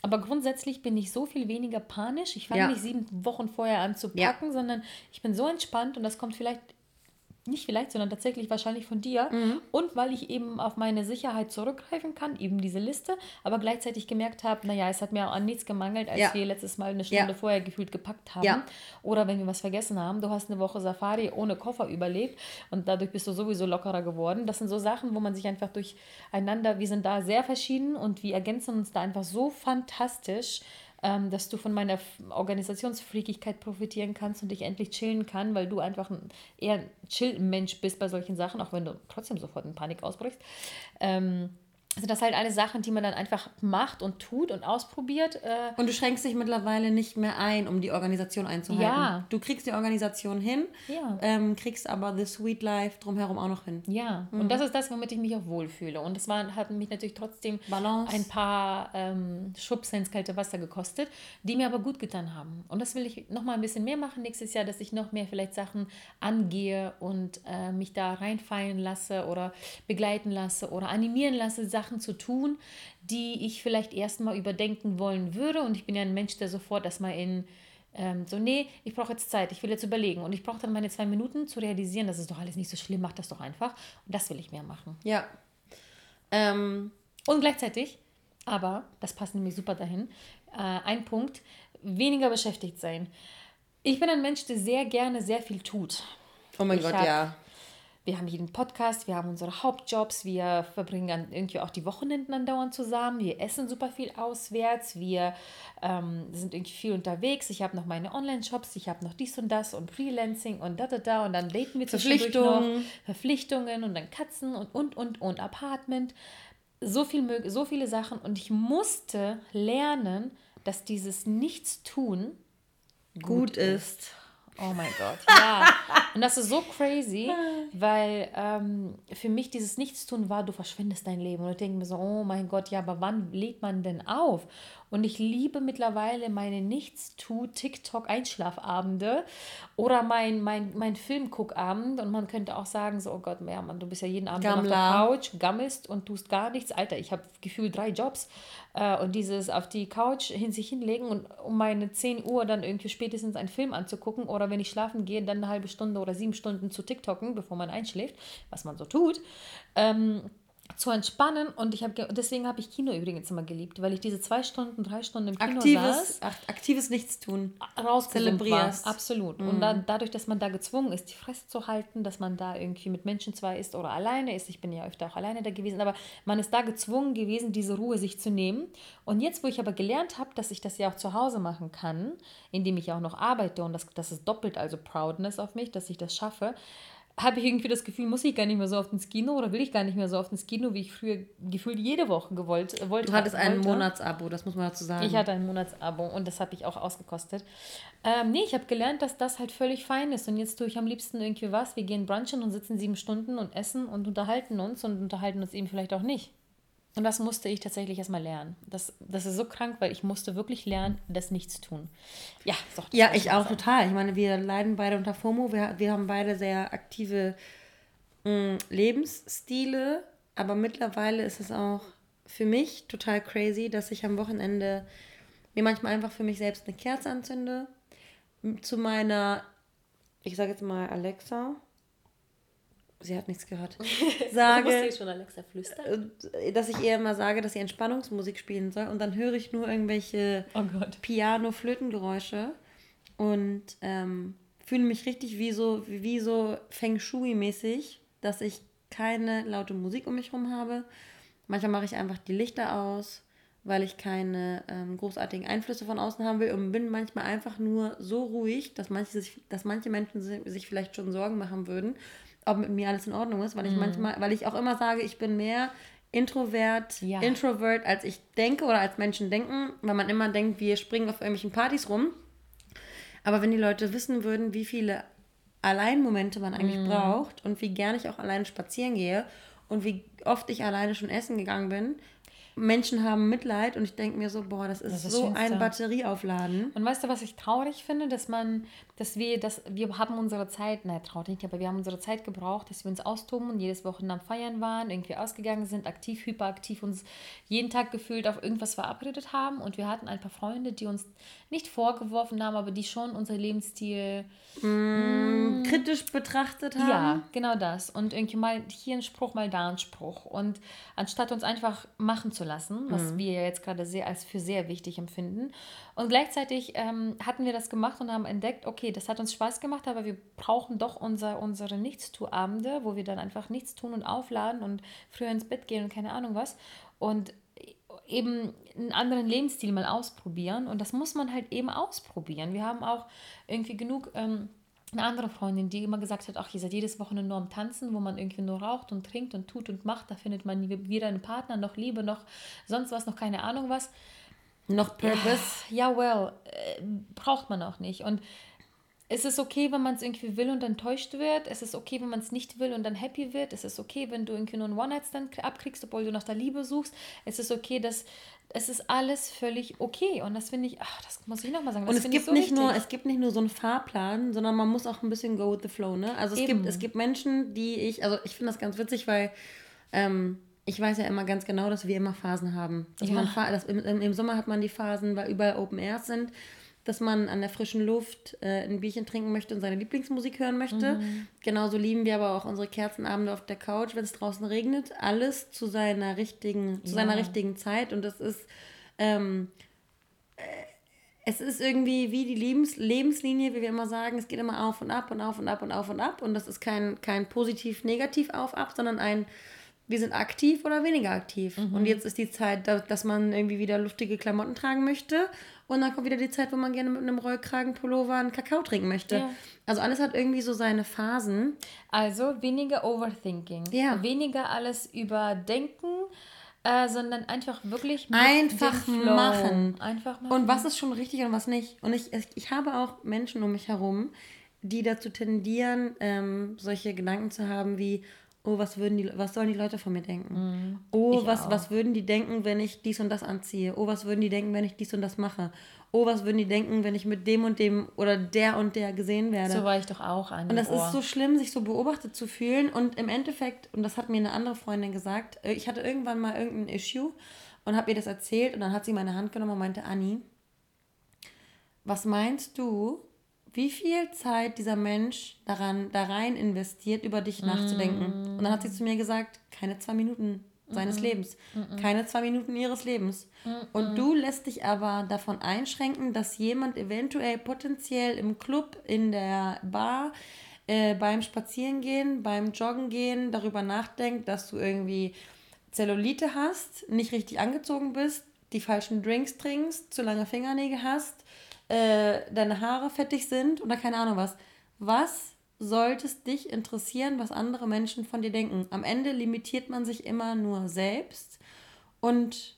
Aber grundsätzlich bin ich so viel weniger panisch. Ich fange ja. nicht sieben Wochen vorher an zu packen, ja. sondern ich bin so entspannt und das kommt vielleicht nicht vielleicht, sondern tatsächlich wahrscheinlich von dir. Mhm. Und weil ich eben auf meine Sicherheit zurückgreifen kann, eben diese Liste, aber gleichzeitig gemerkt habe, naja, es hat mir an nichts gemangelt, als ja. wir letztes Mal eine Stunde ja. vorher gefühlt gepackt haben. Ja. Oder wenn wir was vergessen haben, du hast eine Woche Safari ohne Koffer überlebt und dadurch bist du sowieso lockerer geworden. Das sind so Sachen, wo man sich einfach durcheinander, wir sind da sehr verschieden und wir ergänzen uns da einfach so fantastisch ähm, dass du von meiner Organisationsfreakigkeit profitieren kannst und dich endlich chillen kann, weil du einfach ein, eher ein Chill-Mensch bist bei solchen Sachen, auch wenn du trotzdem sofort in Panik ausbrichst. Ähm, sind das halt alle Sachen, die man dann einfach macht und tut und ausprobiert. Äh und du schränkst dich mittlerweile nicht mehr ein, um die Organisation einzuhalten. Ja. Du kriegst die Organisation hin, ja. ähm, kriegst aber the sweet life drumherum auch noch hin. Ja, mhm. und das ist das, womit ich mich auch wohlfühle. Und das war, hat mich natürlich trotzdem Balance. ein paar ähm, Schubse ins kalte Wasser gekostet, die mir aber gut getan haben. Und das will ich noch mal ein bisschen mehr machen nächstes Jahr, dass ich noch mehr vielleicht Sachen angehe und äh, mich da reinfallen lasse oder begleiten lasse oder animieren lasse, Sachen Sachen zu tun, die ich vielleicht erstmal überdenken wollen würde. Und ich bin ja ein Mensch, der sofort erstmal in ähm, so, nee, ich brauche jetzt Zeit, ich will jetzt überlegen. Und ich brauche dann meine zwei Minuten zu realisieren, das ist doch alles nicht so schlimm, mach das doch einfach. Und das will ich mehr machen. Ja. Ähm. Und gleichzeitig, aber das passt nämlich super dahin, äh, ein Punkt, weniger beschäftigt sein. Ich bin ein Mensch, der sehr gerne sehr viel tut. Oh mein ich Gott, ja wir haben hier den Podcast, wir haben unsere Hauptjobs, wir verbringen dann irgendwie auch die Wochenenden andauernd zusammen, wir essen super viel auswärts, wir ähm, sind irgendwie viel unterwegs. Ich habe noch meine Online-Shops, ich habe noch dies und das und Freelancing und da, da, da und dann daten wir Verpflichtungen. noch Verpflichtungen und dann Katzen und, und, und, und Apartment. So, viel, so viele Sachen und ich musste lernen, dass dieses Nichtstun gut, gut ist. ist. Oh mein Gott, ja. Und das ist so crazy, *laughs* weil ähm, für mich dieses Nichtstun war, du verschwendest dein Leben. Und ich denke mir so, oh mein Gott, ja, aber wann lädt man denn auf? Und ich liebe mittlerweile meine Nichtstu-TikTok-Einschlafabende oder mein, mein, mein Filmguckabend. Und man könnte auch sagen, so, oh Gott, ja, Mann, du bist ja jeden Abend auf der Couch, gammelst und tust gar nichts. Alter, ich habe gefühlt drei Jobs. Äh, und dieses auf die Couch hin sich hinlegen und um meine 10 Uhr dann irgendwie spätestens einen Film anzugucken oder wenn ich schlafen gehe, dann eine halbe Stunde oder sieben Stunden zu TikToken, bevor man einschläft, was man so tut. Ähm, zu entspannen und ich habe deswegen habe ich Kino übrigens immer geliebt, weil ich diese zwei Stunden, drei Stunden im Kino aktives, saß, aktives Nichtstun zelebrierst. Absolut. Mhm. Und dann, dadurch, dass man da gezwungen ist, die Fresse zu halten, dass man da irgendwie mit Menschen zwar ist oder alleine ist, ich bin ja öfter auch alleine da gewesen, aber man ist da gezwungen gewesen, diese Ruhe sich zu nehmen. Und jetzt, wo ich aber gelernt habe, dass ich das ja auch zu Hause machen kann, indem ich auch noch arbeite und das, das ist doppelt also Proudness auf mich, dass ich das schaffe, habe ich irgendwie das Gefühl, muss ich gar nicht mehr so oft ins Kino oder will ich gar nicht mehr so oft ins Kino, wie ich früher gefühlt jede Woche gewollt äh, wollte. Du hattest ein Monatsabo, das muss man dazu sagen. Ich hatte ein Monatsabo und das habe ich auch ausgekostet. Ähm, nee, ich habe gelernt, dass das halt völlig fein ist und jetzt tue ich am liebsten irgendwie was. Wir gehen brunchen und sitzen sieben Stunden und essen und unterhalten uns und unterhalten uns eben vielleicht auch nicht. Und das musste ich tatsächlich erstmal lernen. Das, das ist so krank, weil ich musste wirklich lernen, das nichts tun. Ja, doch, ja ich auch sein. total. Ich meine, wir leiden beide unter FOMO. Wir, wir haben beide sehr aktive mh, mm, Lebensstile. Aber mittlerweile ist es auch für mich total crazy, dass ich am Wochenende mir manchmal einfach für mich selbst eine Kerze anzünde. Zu meiner, ich sage jetzt mal Alexa, sie hat nichts gehört, *laughs* sage, schon Alexa flüstern? Äh, dass ich ihr immer sage, dass sie Entspannungsmusik spielen soll und dann höre ich nur irgendwelche oh Piano-Flötengeräusche und ähm, fühle mich richtig wie so, wie so Feng Shui-mäßig, dass ich keine laute Musik um mich herum habe. Manchmal mache ich einfach die Lichter aus, weil ich keine ähm, großartigen Einflüsse von außen haben will und bin manchmal einfach nur so ruhig, dass manche, sich, dass manche Menschen sich vielleicht schon Sorgen machen würden, ob mit mir alles in Ordnung ist, weil ich mhm. manchmal, weil ich auch immer sage, ich bin mehr Introvert, ja. Introvert, als ich denke oder als Menschen denken, weil man immer denkt, wir springen auf irgendwelchen Partys rum. Aber wenn die Leute wissen würden, wie viele Alleinmomente man eigentlich mhm. braucht und wie gern ich auch alleine spazieren gehe und wie oft ich alleine schon essen gegangen bin, Menschen haben Mitleid und ich denke mir so, boah, das ist, das ist so ein Batterieaufladen. Und weißt du, was ich traurig finde, dass man, dass wir, dass wir haben unsere Zeit, nein, traurig nicht, aber wir haben unsere Zeit gebraucht, dass wir uns austoben und jedes Wochenende am Feiern waren, irgendwie ausgegangen sind, aktiv, hyperaktiv, uns jeden Tag gefühlt auf irgendwas verabredet haben und wir hatten ein paar Freunde, die uns nicht vorgeworfen haben, aber die schon unser Lebensstil mm, mm, kritisch betrachtet haben. Ja, genau das. Und irgendwie mal hier ein Spruch, mal da ein Spruch. Und anstatt uns einfach machen zu lassen, was mhm. wir jetzt gerade sehr als für sehr wichtig empfinden. Und gleichzeitig ähm, hatten wir das gemacht und haben entdeckt, okay, das hat uns Spaß gemacht, aber wir brauchen doch unser, unsere Nichtstuabende, wo wir dann einfach nichts tun und aufladen und früher ins Bett gehen und keine Ahnung was. Und eben einen anderen Lebensstil mal ausprobieren. Und das muss man halt eben ausprobieren. Wir haben auch irgendwie genug. Ähm, eine andere Freundin, die immer gesagt hat, ach, ihr seid jedes Wochenende nur am Tanzen, wo man irgendwie nur raucht und trinkt und tut und macht, da findet man weder einen Partner, noch Liebe, noch sonst was, noch keine Ahnung was. Noch Purpose. Ja, well, äh, braucht man auch nicht. Und es ist okay, wenn man es irgendwie will und enttäuscht wird. Es ist okay, wenn man es nicht will und dann happy wird. Es ist okay, wenn du irgendwie nur einen One-Night-Stand abkriegst, obwohl du nach der Liebe suchst. Es ist okay, dass es ist alles völlig okay. Und das finde ich, ach, das muss ich nochmal sagen. und es gibt, so nicht nur, es gibt nicht nur so einen Fahrplan, sondern man muss auch ein bisschen go with the flow. Ne? Also es gibt, es gibt Menschen, die ich, also ich finde das ganz witzig, weil ähm, ich weiß ja immer ganz genau, dass wir immer Phasen haben. Dass ja. man, dass im, im Sommer hat man die Phasen, weil überall Open Airs sind dass man an der frischen Luft äh, ein Bierchen trinken möchte und seine Lieblingsmusik hören möchte. Mhm. Genauso lieben wir aber auch unsere Kerzenabende auf der Couch, wenn es draußen regnet. Alles zu seiner richtigen, zu ja. seiner richtigen Zeit. Und das ist, ähm, äh, es ist irgendwie wie die Lebens Lebenslinie, wie wir immer sagen, es geht immer auf und ab und auf und ab und auf und ab. Und das ist kein, kein positiv-negativ auf-ab, sondern ein, wir sind aktiv oder weniger aktiv. Mhm. Und jetzt ist die Zeit, dass man irgendwie wieder luftige Klamotten tragen möchte. Und dann kommt wieder die Zeit, wo man gerne mit einem Rollkragenpullover einen Kakao trinken möchte. Ja. Also alles hat irgendwie so seine Phasen. Also weniger Overthinking. Ja. Weniger alles überdenken äh, sondern einfach wirklich einfach machen. Einfach machen. Und was ist schon richtig und was nicht. Und ich, ich habe auch Menschen um mich herum, die dazu tendieren, ähm, solche Gedanken zu haben wie, oh, was würden die, was sollen die Leute von mir denken? Mm, oh, was, was würden die denken, wenn ich dies und das anziehe? Oh, was würden die denken, wenn ich dies und das mache? oh, was würden die denken, wenn ich mit dem und dem oder der und der gesehen werde. So war ich doch auch an. Und das Ohr. ist so schlimm, sich so beobachtet zu fühlen. Und im Endeffekt, und das hat mir eine andere Freundin gesagt, äh, ich hatte irgendwann mal irgendein Issue und habe ihr das erzählt und dann hat sie meine Hand genommen und meinte, Anni, was meinst du, wie viel Zeit dieser Mensch daran, da rein investiert, über dich nachzudenken? Und dann hat sie zu mir gesagt, keine zwei Minuten seines mm Lebens. Mm Keine zwei Minuten ihres Lebens. Mm Und du lässt dich aber davon einschränken, dass jemand eventuell potenziell im Club, in der Bar, äh, beim Spazierengehen, beim Joggen gehen darüber nachdenkt, dass du irgendwie Zellulite hast, nicht richtig angezogen bist, die falschen Drinks trinkst, zu lange Fingernägel hast, äh, deine Haare fettig sind oder keine Ahnung was. Was sollte es dich interessieren, was andere Menschen von dir denken. Am Ende limitiert man sich immer nur selbst und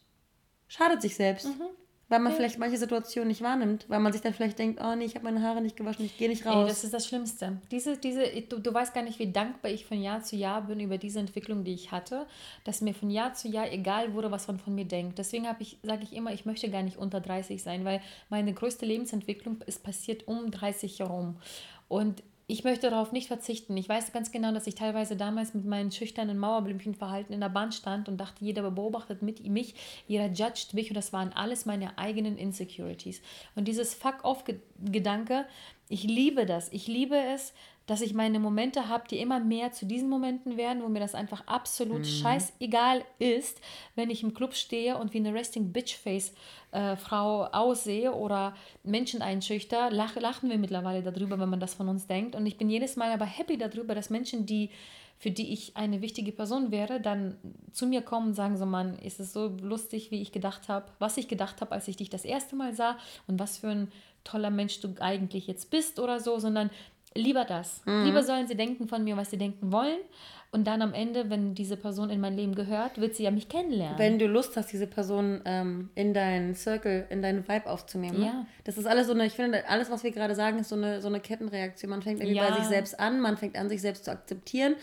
schadet sich selbst. Mhm. Weil man vielleicht manche Situationen nicht wahrnimmt, weil man sich dann vielleicht denkt, oh nee, ich habe meine Haare nicht gewaschen, ich gehe nicht raus. Ey, das ist das Schlimmste. Diese, diese, du, du weißt gar nicht, wie dankbar ich von Jahr zu Jahr bin über diese Entwicklung, die ich hatte, dass mir von Jahr zu Jahr egal wurde, was man von mir denkt. Deswegen ich, sage ich immer, ich möchte gar nicht unter 30 sein, weil meine größte Lebensentwicklung ist passiert um 30 herum. Und ich möchte darauf nicht verzichten. Ich weiß ganz genau, dass ich teilweise damals mit meinen schüchternen Mauerblümchenverhalten in der Bahn stand und dachte, jeder beobachtet mit mich, jeder judged mich und das waren alles meine eigenen Insecurities. Und dieses Fuck-off-Gedanke, ich liebe das. Ich liebe es, dass ich meine Momente habe, die immer mehr zu diesen Momenten werden, wo mir das einfach absolut mhm. scheißegal ist, wenn ich im Club stehe und wie eine Resting Bitch Face äh, Frau aussehe oder Menschen einschüchter, lach, lachen wir mittlerweile darüber, wenn man das von uns denkt. Und ich bin jedes Mal aber happy darüber, dass Menschen, die für die ich eine wichtige Person wäre, dann zu mir kommen und sagen so, Mann, ist es so lustig, wie ich gedacht habe, was ich gedacht habe, als ich dich das erste Mal sah und was für ein toller Mensch du eigentlich jetzt bist oder so, sondern Lieber das. Mhm. Lieber sollen sie denken von mir, was sie denken wollen. Und dann am Ende, wenn diese Person in mein Leben gehört, wird sie ja mich kennenlernen. Wenn du Lust hast, diese Person ähm, in deinen Circle, in deinen Vibe aufzunehmen. Ne? Ja. Das ist alles so eine, ich finde, alles, was wir gerade sagen, ist so eine, so eine Kettenreaktion. Man fängt irgendwie ja. bei sich selbst an, man fängt an, sich selbst zu akzeptieren.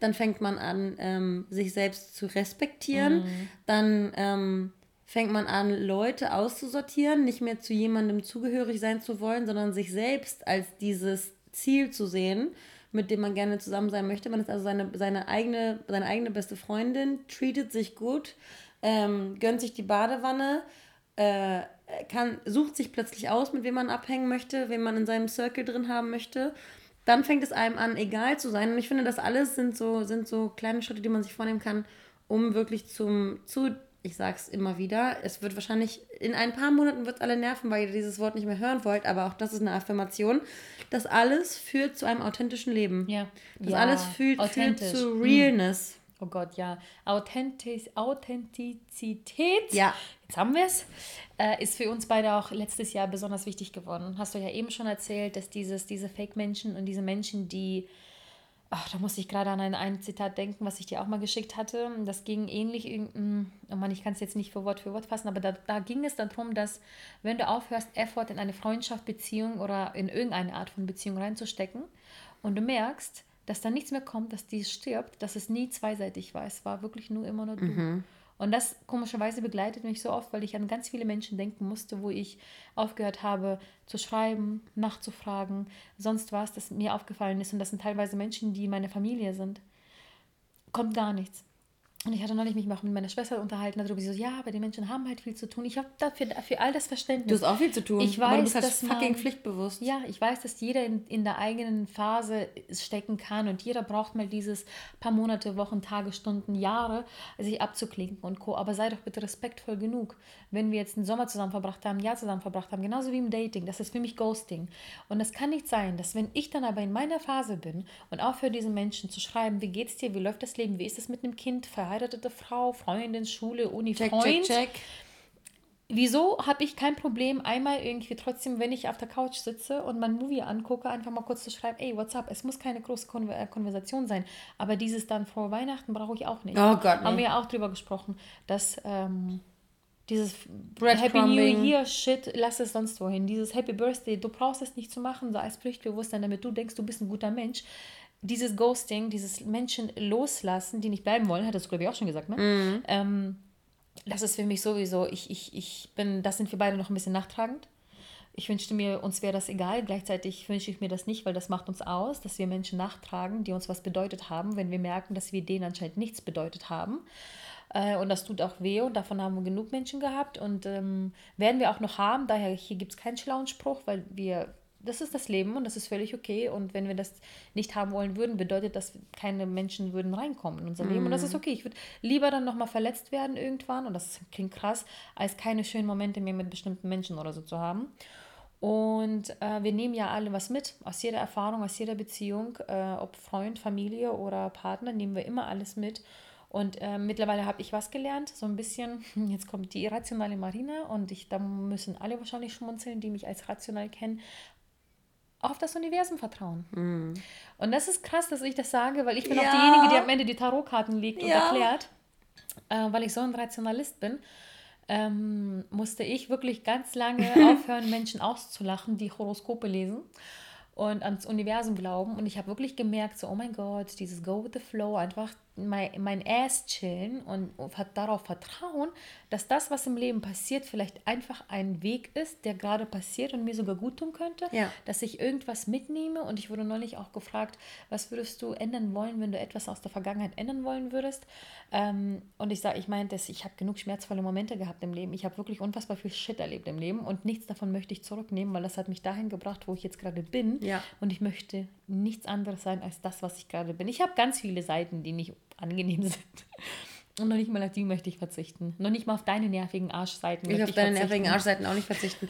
Dann fängt man an, ähm, sich selbst zu respektieren. Mhm. Dann ähm, fängt man an, Leute auszusortieren, nicht mehr zu jemandem zugehörig sein zu wollen, sondern sich selbst als dieses Ziel zu sehen, mit dem man gerne zusammen sein möchte. Man ist also seine, seine, eigene, seine eigene beste Freundin, treatet sich gut, ähm, gönnt sich die Badewanne, äh, kann, sucht sich plötzlich aus, mit wem man abhängen möchte, wen man in seinem Circle drin haben möchte. Dann fängt es einem an, egal zu sein. Und ich finde, das alles sind so, sind so kleine Schritte, die man sich vornehmen kann, um wirklich zum, zu ich sage es immer wieder, es wird wahrscheinlich in ein paar Monaten wird alle nerven, weil ihr dieses Wort nicht mehr hören wollt, aber auch das ist eine Affirmation. Das alles führt zu einem authentischen Leben. Ja. Das ja. alles führt, führt zu hm. Realness. Oh Gott, ja. Authentiz Authentizität. Ja. Jetzt haben wir es. Äh, ist für uns beide auch letztes Jahr besonders wichtig geworden. Hast du ja eben schon erzählt, dass dieses, diese Fake-Menschen und diese Menschen, die Ach, da muss ich gerade an ein, ein Zitat denken, was ich dir auch mal geschickt hatte. Das ging ähnlich, mm, oh Mann, ich kann es jetzt nicht für Wort für Wort fassen, aber da, da ging es darum, dass wenn du aufhörst, Effort in eine Freundschaft, Beziehung oder in irgendeine Art von Beziehung reinzustecken und du merkst, dass da nichts mehr kommt, dass die stirbt, dass es nie zweiseitig war. Es war wirklich nur immer nur du. Mhm. Und das komischerweise begleitet mich so oft, weil ich an ganz viele Menschen denken musste, wo ich aufgehört habe zu schreiben, nachzufragen, sonst was, das mir aufgefallen ist. Und das sind teilweise Menschen, die meine Familie sind. Kommt gar nichts. Und ich hatte neulich mich auch mit meiner Schwester unterhalten darüber, sie so, ja, aber die Menschen haben halt viel zu tun. Ich habe dafür, dafür all das Verständnis. Du hast auch viel zu tun. Ich weiß, aber du bist halt dass fucking man, pflichtbewusst. Ja, ich weiß, dass jeder in, in der eigenen Phase stecken kann und jeder braucht mal dieses paar Monate, Wochen, Tage, Stunden, Jahre, sich abzuklinken und Co. Aber sei doch bitte respektvoll genug. Wenn wir jetzt einen Sommer zusammen verbracht haben, ein Jahr zusammen verbracht haben, genauso wie im Dating, das ist für mich Ghosting. Und es kann nicht sein, dass wenn ich dann aber in meiner Phase bin und aufhöre, diesen Menschen zu schreiben, wie geht's dir, wie läuft das Leben, wie ist es mit einem Kind, verheiratete Frau, Freundin, Schule, Uni, Check, Freund. check, check. Wieso habe ich kein Problem, einmal irgendwie trotzdem, wenn ich auf der Couch sitze und mein Movie angucke, einfach mal kurz zu schreiben, ey, what's up? Es muss keine große Konver äh, Konversation sein, aber dieses dann vor Weihnachten brauche ich auch nicht. Oh Gott, Haben nee. wir ja auch drüber gesprochen, dass ähm, dieses Breadcrumbing. Happy New Year Shit, lass es sonst wohin. Dieses Happy Birthday, du brauchst es nicht zu machen, sei als Pflichtbewusstsein, damit du denkst, du bist ein guter Mensch. Dieses Ghosting, dieses Menschen loslassen, die nicht bleiben wollen, hat das glaube ich auch schon gesagt, ne? Mhm. Ähm, das ist für mich sowieso, ich, ich, ich bin, das sind wir beide noch ein bisschen nachtragend. Ich wünschte mir, uns wäre das egal. Gleichzeitig wünsche ich mir das nicht, weil das macht uns aus, dass wir Menschen nachtragen, die uns was bedeutet haben, wenn wir merken, dass wir denen anscheinend nichts bedeutet haben. Äh, und das tut auch weh und davon haben wir genug Menschen gehabt und ähm, werden wir auch noch haben. Daher hier gibt es keinen schlauen Spruch, weil wir, das ist das Leben und das ist völlig okay. Und wenn wir das nicht haben wollen würden, bedeutet das, keine Menschen würden reinkommen in unser Leben. Und das ist okay. Ich würde lieber dann nochmal verletzt werden irgendwann, und das klingt krass, als keine schönen Momente mehr mit bestimmten Menschen oder so zu haben. Und äh, wir nehmen ja alle was mit, aus jeder Erfahrung, aus jeder Beziehung, äh, ob Freund, Familie oder Partner, nehmen wir immer alles mit. Und äh, mittlerweile habe ich was gelernt, so ein bisschen, *laughs* jetzt kommt die irrationale Marina und ich, da müssen alle wahrscheinlich schmunzeln, die mich als rational kennen, auf das Universum vertrauen. Und das ist krass, dass ich das sage, weil ich bin auch Ja. diejenige, die am Ende die Tarotkarten legt und Ja. erklärt, äh, weil ich so ein Rationalist bin. Ähm, musste ich wirklich ganz lange *laughs* aufhören, Menschen auszulachen, die Horoskope lesen und ans Universum glauben. Und ich habe wirklich gemerkt, so, oh mein Gott, dieses Go with the Flow, einfach mein, mein Ass chillen und hat darauf vertrauen, dass das, was im Leben passiert, vielleicht einfach ein Weg ist, der gerade passiert und mir sogar gut tun könnte, Ja. dass ich irgendwas mitnehme. Und ich wurde neulich auch gefragt, was würdest du ändern wollen, wenn du etwas aus der Vergangenheit ändern wollen würdest? Ähm, und ich sage, ich meinte, ich habe genug schmerzvolle Momente gehabt im Leben. Ich habe wirklich unfassbar viel Shit erlebt im Leben und nichts davon möchte ich zurücknehmen, weil das hat mich dahin gebracht, wo ich jetzt gerade bin. Ja. Und ich möchte nichts anderes sein als das, was ich gerade bin. Ich habe ganz viele Seiten, die nicht angenehm *laughs* sind. Und noch nicht mal auf die möchte ich verzichten. Noch nicht mal auf deine nervigen Arschseiten. Ich möchte auf deine verzichten. nervigen Arschseiten auch nicht verzichten.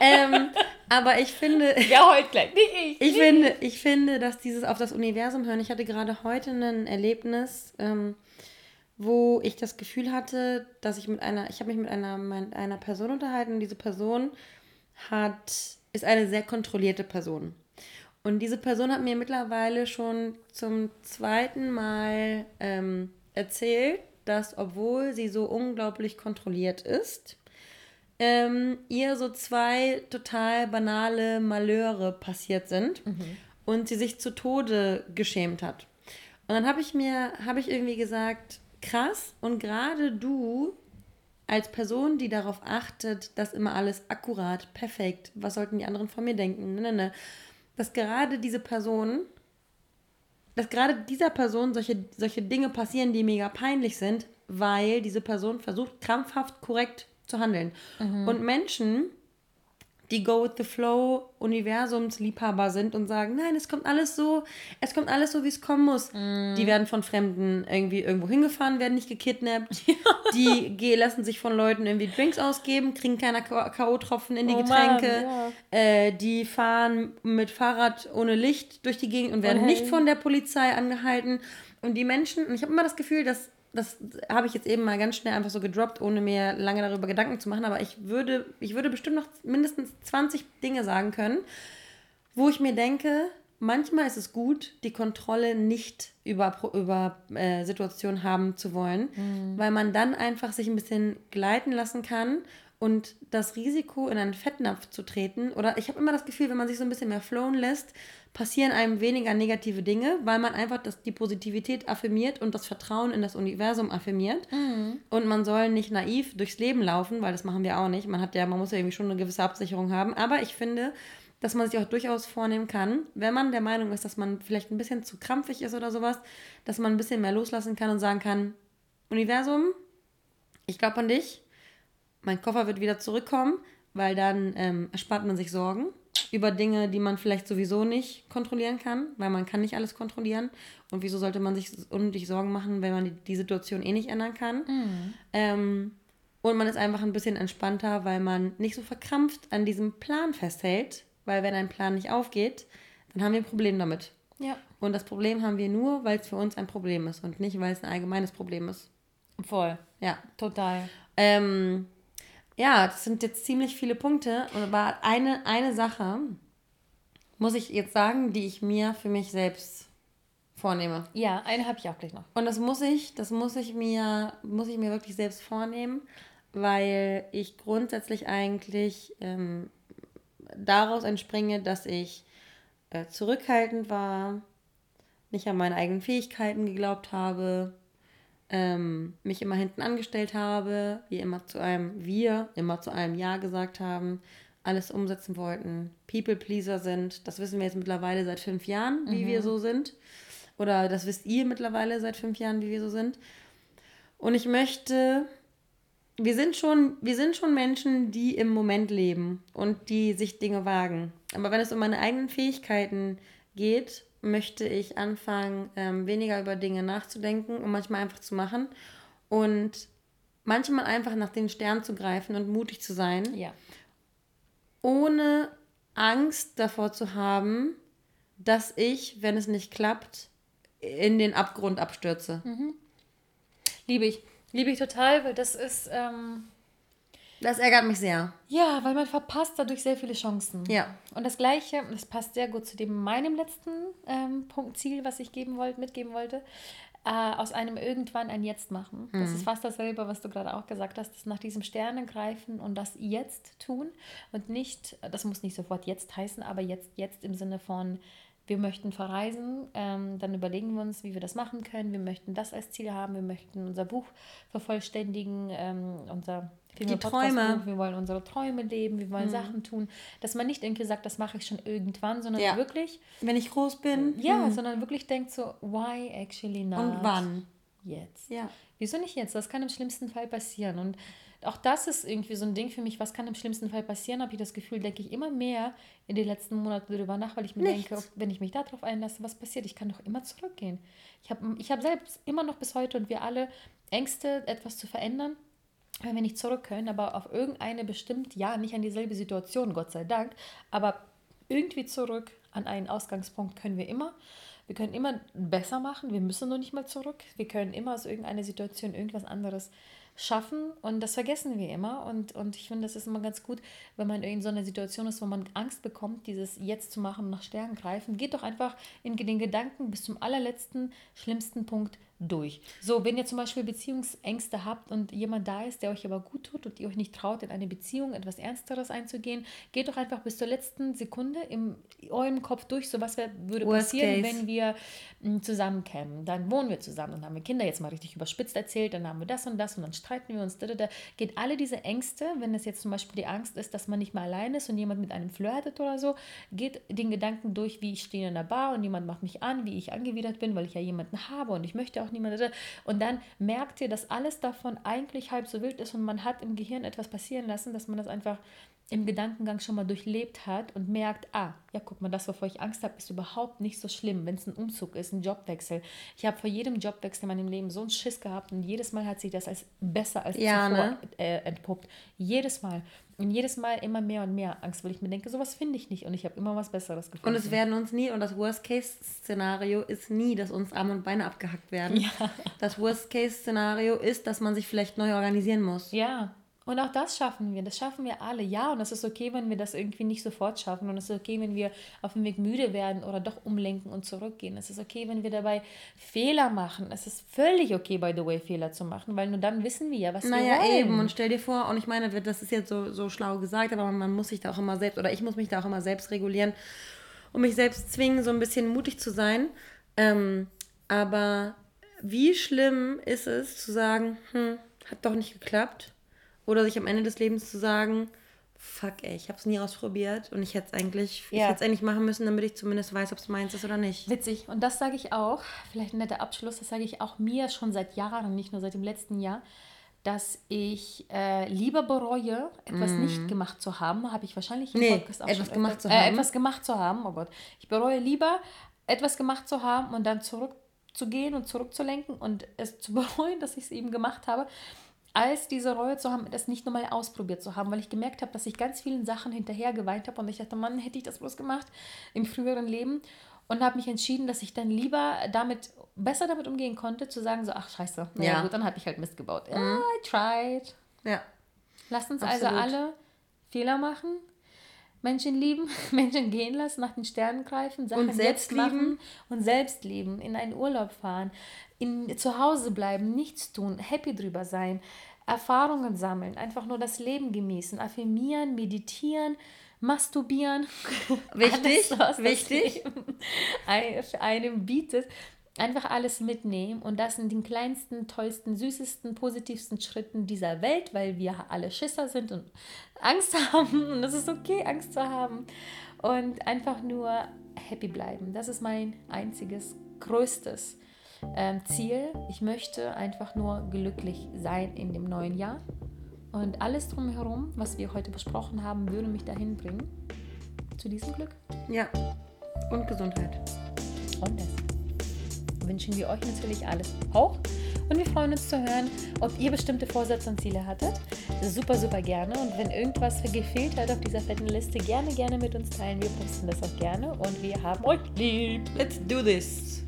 ähm, aber ich finde, *laughs* Wer heult gleich? Nicht ich. ich finde, ich finde, dass dieses auf das Universum hören, ich hatte gerade heute ein Erlebnis, ähm, wo ich das Gefühl hatte, dass ich mit einer, ich habe mich mit einer, mit einer Person unterhalten und diese Person hat, ist eine sehr kontrollierte Person. Und diese Person hat mir mittlerweile schon zum zweiten Mal ähm, erzählt, dass obwohl sie so unglaublich kontrolliert ist, ähm, ihr so zwei total banale Malheure passiert sind und sie sich zu Tode geschämt hat. Und dann habe ich mir, habe ich irgendwie gesagt, krass, und gerade du als Person, die darauf achtet, dass immer alles akkurat, perfekt, was sollten die anderen von mir denken, ne, ne, ne, dass gerade diese Person, dass gerade dieser Person solche, solche Dinge passieren, die mega peinlich sind, weil diese Person versucht, krampfhaft korrekt zu handeln. Und Menschen, die Go with the Flow Universumsliebhaber sind und sagen, nein, es kommt alles so, es kommt alles so, wie es kommen muss. Die werden von Fremden irgendwie irgendwo hingefahren, werden nicht gekidnappt. *laughs* Die ge- lassen sich von Leuten irgendwie Drinks ausgeben, kriegen keine K.O.-Tropfen in die Oh Mann, Getränke. ja. äh, die fahren mit Fahrrad ohne Licht durch die Gegend und werden Oh, nicht hey. von der Polizei angehalten. Und die Menschen, und ich habe immer das Gefühl, dass das habe ich jetzt eben mal ganz schnell einfach so gedroppt, ohne mir lange darüber Gedanken zu machen, aber ich würde, ich würde bestimmt noch mindestens 20 Dinge sagen können, wo ich mir denke, manchmal ist es gut, die Kontrolle nicht über, über äh, Situationen haben zu wollen, weil man dann einfach sich ein bisschen gleiten lassen kann und das Risiko, in einen Fettnapf zu treten, oder ich habe immer das Gefühl, wenn man sich so ein bisschen mehr flowen lässt, passieren einem weniger negative Dinge, weil man einfach das, die Positivität affirmiert und das Vertrauen in das Universum affirmiert. Und man soll nicht naiv durchs Leben laufen, weil das machen wir auch nicht. Man hat ja, man muss ja irgendwie schon eine gewisse Absicherung haben. Aber ich finde, dass man sich auch durchaus vornehmen kann, wenn man der Meinung ist, dass man vielleicht ein bisschen zu krampfig ist oder sowas, dass man ein bisschen mehr loslassen kann und sagen kann, Universum, ich glaube an dich, mein Koffer wird wieder zurückkommen, weil dann ähm, erspart man sich Sorgen über Dinge, die man vielleicht sowieso nicht kontrollieren kann, weil man kann nicht alles kontrollieren. Und wieso sollte man sich unnötig Sorgen machen, wenn man die, die Situation eh nicht ändern kann? Mhm. Ähm, und man ist einfach ein bisschen entspannter, weil man nicht so verkrampft an diesem Plan festhält, weil wenn ein Plan nicht aufgeht, dann haben wir ein Problem damit. Ja. Und das Problem haben wir nur, weil es für uns ein Problem ist und nicht, weil es ein allgemeines Problem ist. Voll. Ja. Total. Ähm, ja, das sind jetzt ziemlich viele Punkte. Aber eine, eine Sache muss ich jetzt sagen, die ich mir für mich selbst vornehme. Ja, eine habe ich auch gleich noch. Und das muss ich, das muss ich mir, muss ich mir wirklich selbst vornehmen, weil ich grundsätzlich eigentlich ähm, daraus entspringe, dass ich äh, zurückhaltend war, nicht an meine eigenen Fähigkeiten geglaubt habe, ähm, mich immer hinten angestellt habe, wir immer zu einem Wir, immer zu einem Ja gesagt haben, alles umsetzen wollten, People-Pleaser sind. Das wissen wir jetzt mittlerweile seit fünf Jahren, wie mhm. wir so sind. Oder das wisst ihr mittlerweile seit fünf Jahren, wie wir so sind. Und ich möchte, wir sind schon, wir sind schon Menschen, die im Moment leben und die sich Dinge wagen. Aber wenn es um meine eigenen Fähigkeiten geht, möchte ich anfangen, ähm, weniger über Dinge nachzudenken und manchmal einfach zu machen. Und manchmal einfach nach den Sternen zu greifen und mutig zu sein. Ja. Ohne Angst davor zu haben, dass ich, wenn es nicht klappt, in den Abgrund abstürze. Mhm. Liebe ich. Liebe ich total, weil das ist. Ähm das ärgert mich sehr. Ja, weil man verpasst dadurch sehr viele Chancen. Ja. Und das Gleiche, das passt sehr gut zu dem meinem letzten ähm, Punkt, Ziel, was ich geben wollte, mitgeben wollte. Äh, aus einem irgendwann ein Jetzt machen. Mhm. Das ist fast dasselbe, was du gerade auch gesagt hast, das nach diesem Sterne greifen und das jetzt tun und nicht, das muss nicht sofort jetzt heißen, aber jetzt, jetzt im Sinne von wir möchten verreisen, ähm, dann überlegen wir uns, wie wir das machen können. Wir möchten das als Ziel haben, wir möchten unser Buch vervollständigen, ähm, unser die Träume. Wir wollen unsere Träume leben, wir wollen mhm. Sachen tun. Dass man nicht irgendwie sagt, das mache ich schon irgendwann, sondern ja. wirklich. Wenn ich groß bin. Ja, mhm. sondern wirklich denkt so, why actually not? Und wann? Jetzt. Ja. Wieso nicht jetzt? Das kann im schlimmsten Fall passieren. Und auch das ist irgendwie so ein Ding für mich, was kann im schlimmsten Fall passieren, habe ich das Gefühl, denke ich immer mehr in den letzten Monaten darüber nach, weil ich mir Nichts. denke, wenn ich mich darauf einlasse, was passiert, ich kann doch immer zurückgehen. Ich habe ich hab selbst immer noch bis heute und wir alle Ängste, etwas zu verändern, wenn wir nicht zurück können, aber auf irgendeine bestimmt, ja, nicht an dieselbe Situation, Gott sei Dank, aber irgendwie zurück an einen Ausgangspunkt können wir immer. Wir können immer besser machen, wir müssen nur nicht mal zurück. Wir können immer aus irgendeiner Situation irgendwas anderes schaffen und das vergessen wir immer. Und, und ich finde, das ist immer ganz gut, wenn man in so einer Situation ist, wo man Angst bekommt, dieses jetzt zu machen, nach Sternen greifen. Geht doch einfach in den Gedanken bis zum allerletzten, schlimmsten Punkt durch. So, wenn ihr zum Beispiel Beziehungsängste habt und jemand da ist, der euch aber gut tut und ihr euch nicht traut, in eine Beziehung etwas Ernsteres einzugehen, geht doch einfach bis zur letzten Sekunde in eurem Kopf durch, so was würde Worst passieren, case. wenn wir hm, zusammenkämen. Dann wohnen wir zusammen, dann haben wir Kinder, jetzt mal richtig überspitzt erzählt, dann haben wir das und das und dann streiten wir uns. Da, da, da. Geht alle diese Ängste, wenn es jetzt zum Beispiel die Angst ist, dass man nicht mehr allein ist und jemand mit einem flirtet oder so, geht den Gedanken durch, wie ich stehe in der Bar und jemand macht mich an, wie ich angewidert bin, weil ich ja jemanden habe und ich möchte auch auch niemand. Und dann merkt ihr, dass alles davon eigentlich halb so wild ist und man hat im Gehirn etwas passieren lassen, dass man das einfach im Gedankengang schon mal durchlebt hat und merkt, ah, ja, guck mal, das, wovor ich Angst habe, ist überhaupt nicht so schlimm, wenn es ein Umzug ist, ein Jobwechsel. Ich habe vor jedem Jobwechsel in meinem Leben so einen Schiss gehabt und jedes Mal hat sich das als besser als ja, zuvor ne? äh, entpuppt. Jedes Mal. Und jedes Mal immer mehr und mehr Angst, weil ich mir denke, sowas finde ich nicht und ich habe immer was Besseres gefunden. Und es werden uns nie, und das Worst-Case-Szenario ist nie, dass uns Arme und Beine abgehackt werden. Ja. Das Worst-Case-Szenario ist, dass man sich vielleicht neu organisieren muss. Ja, und auch das schaffen wir, das schaffen wir alle, ja. Und es ist okay, wenn wir das irgendwie nicht sofort schaffen. Und es ist okay, wenn wir auf dem Weg müde werden oder doch umlenken und zurückgehen. Es ist okay, wenn wir dabei Fehler machen. Es ist völlig okay, by the way, Fehler zu machen, weil nur dann wissen wir ja, was naja, wir wollen. Naja, eben. Und stell dir vor, und ich meine, das ist jetzt so, so schlau gesagt, aber man muss sich da auch immer selbst, oder ich muss mich da auch immer selbst regulieren und mich selbst zwingen, so ein bisschen mutig zu sein. Ähm, aber wie schlimm ist es zu sagen, hm, hat doch nicht geklappt? Oder sich am Ende des Lebens zu sagen, fuck ey, ich habe es nie ausprobiert und ich hätte es eigentlich, Ja. ich eigentlich machen müssen, damit ich zumindest weiß, ob es meins ist oder nicht. Witzig. Und das sage ich auch, vielleicht ein netter Abschluss, das sage ich auch mir schon seit Jahren, nicht nur seit dem letzten Jahr, dass ich äh, lieber bereue, etwas nicht gemacht zu haben, habe ich wahrscheinlich im. Nee, Podcast auch etwas schon gemacht öfter- zu Äh, haben. etwas gemacht zu haben, oh Gott. Ich bereue lieber, etwas gemacht zu haben und dann zurückzugehen und zurückzulenken und es zu *laughs* bereuen, dass ich es eben gemacht habe, als diese Reue zu haben, das nicht nochmal ausprobiert zu haben, weil ich gemerkt habe, dass ich ganz vielen Sachen hinterher geweint habe und ich dachte, Mann, hätte ich das bloß gemacht im früheren Leben und habe mich entschieden, dass ich dann lieber damit besser damit umgehen konnte, zu sagen so, ach scheiße, naja Ja. gut, dann habe ich halt Mist gebaut. Ja, I tried. Ja. Lasst uns Absolut. also alle Fehler machen, Menschen lieben, *laughs* Menschen gehen lassen, nach den Sternen greifen, Sachen Und selbst machen lieben. und selbst lieben, in einen Urlaub fahren, in, zu Hause bleiben, nichts tun, happy drüber sein, Erfahrungen sammeln, einfach nur das Leben genießen, affirmieren, meditieren, masturbieren. *laughs* Wichtig, Alles, wichtig. *laughs* Einem bietet. Einfach alles mitnehmen und das in den kleinsten, tollsten, süßesten, positivsten Schritten dieser Welt, weil wir alle Schisser sind und Angst *laughs* haben. Und es ist okay, Angst zu haben. Und einfach nur happy bleiben. Das ist mein einziges, größtes ähm, Ziel. Ich möchte einfach nur glücklich sein in dem neuen Jahr. Und alles drumherum, was wir heute besprochen haben, würde mich dahin bringen. Zu diesem Glück. Ja. Und Gesundheit. Und das wünschen wir euch natürlich alles auch. Und wir freuen uns zu hören, ob ihr bestimmte Vorsätze und Ziele hattet. Super, super gerne. Und wenn irgendwas gefehlt hat auf dieser fetten Liste, gerne, gerne mit uns teilen. Wir posten das auch gerne. Und wir haben euch lieb. Let's do this.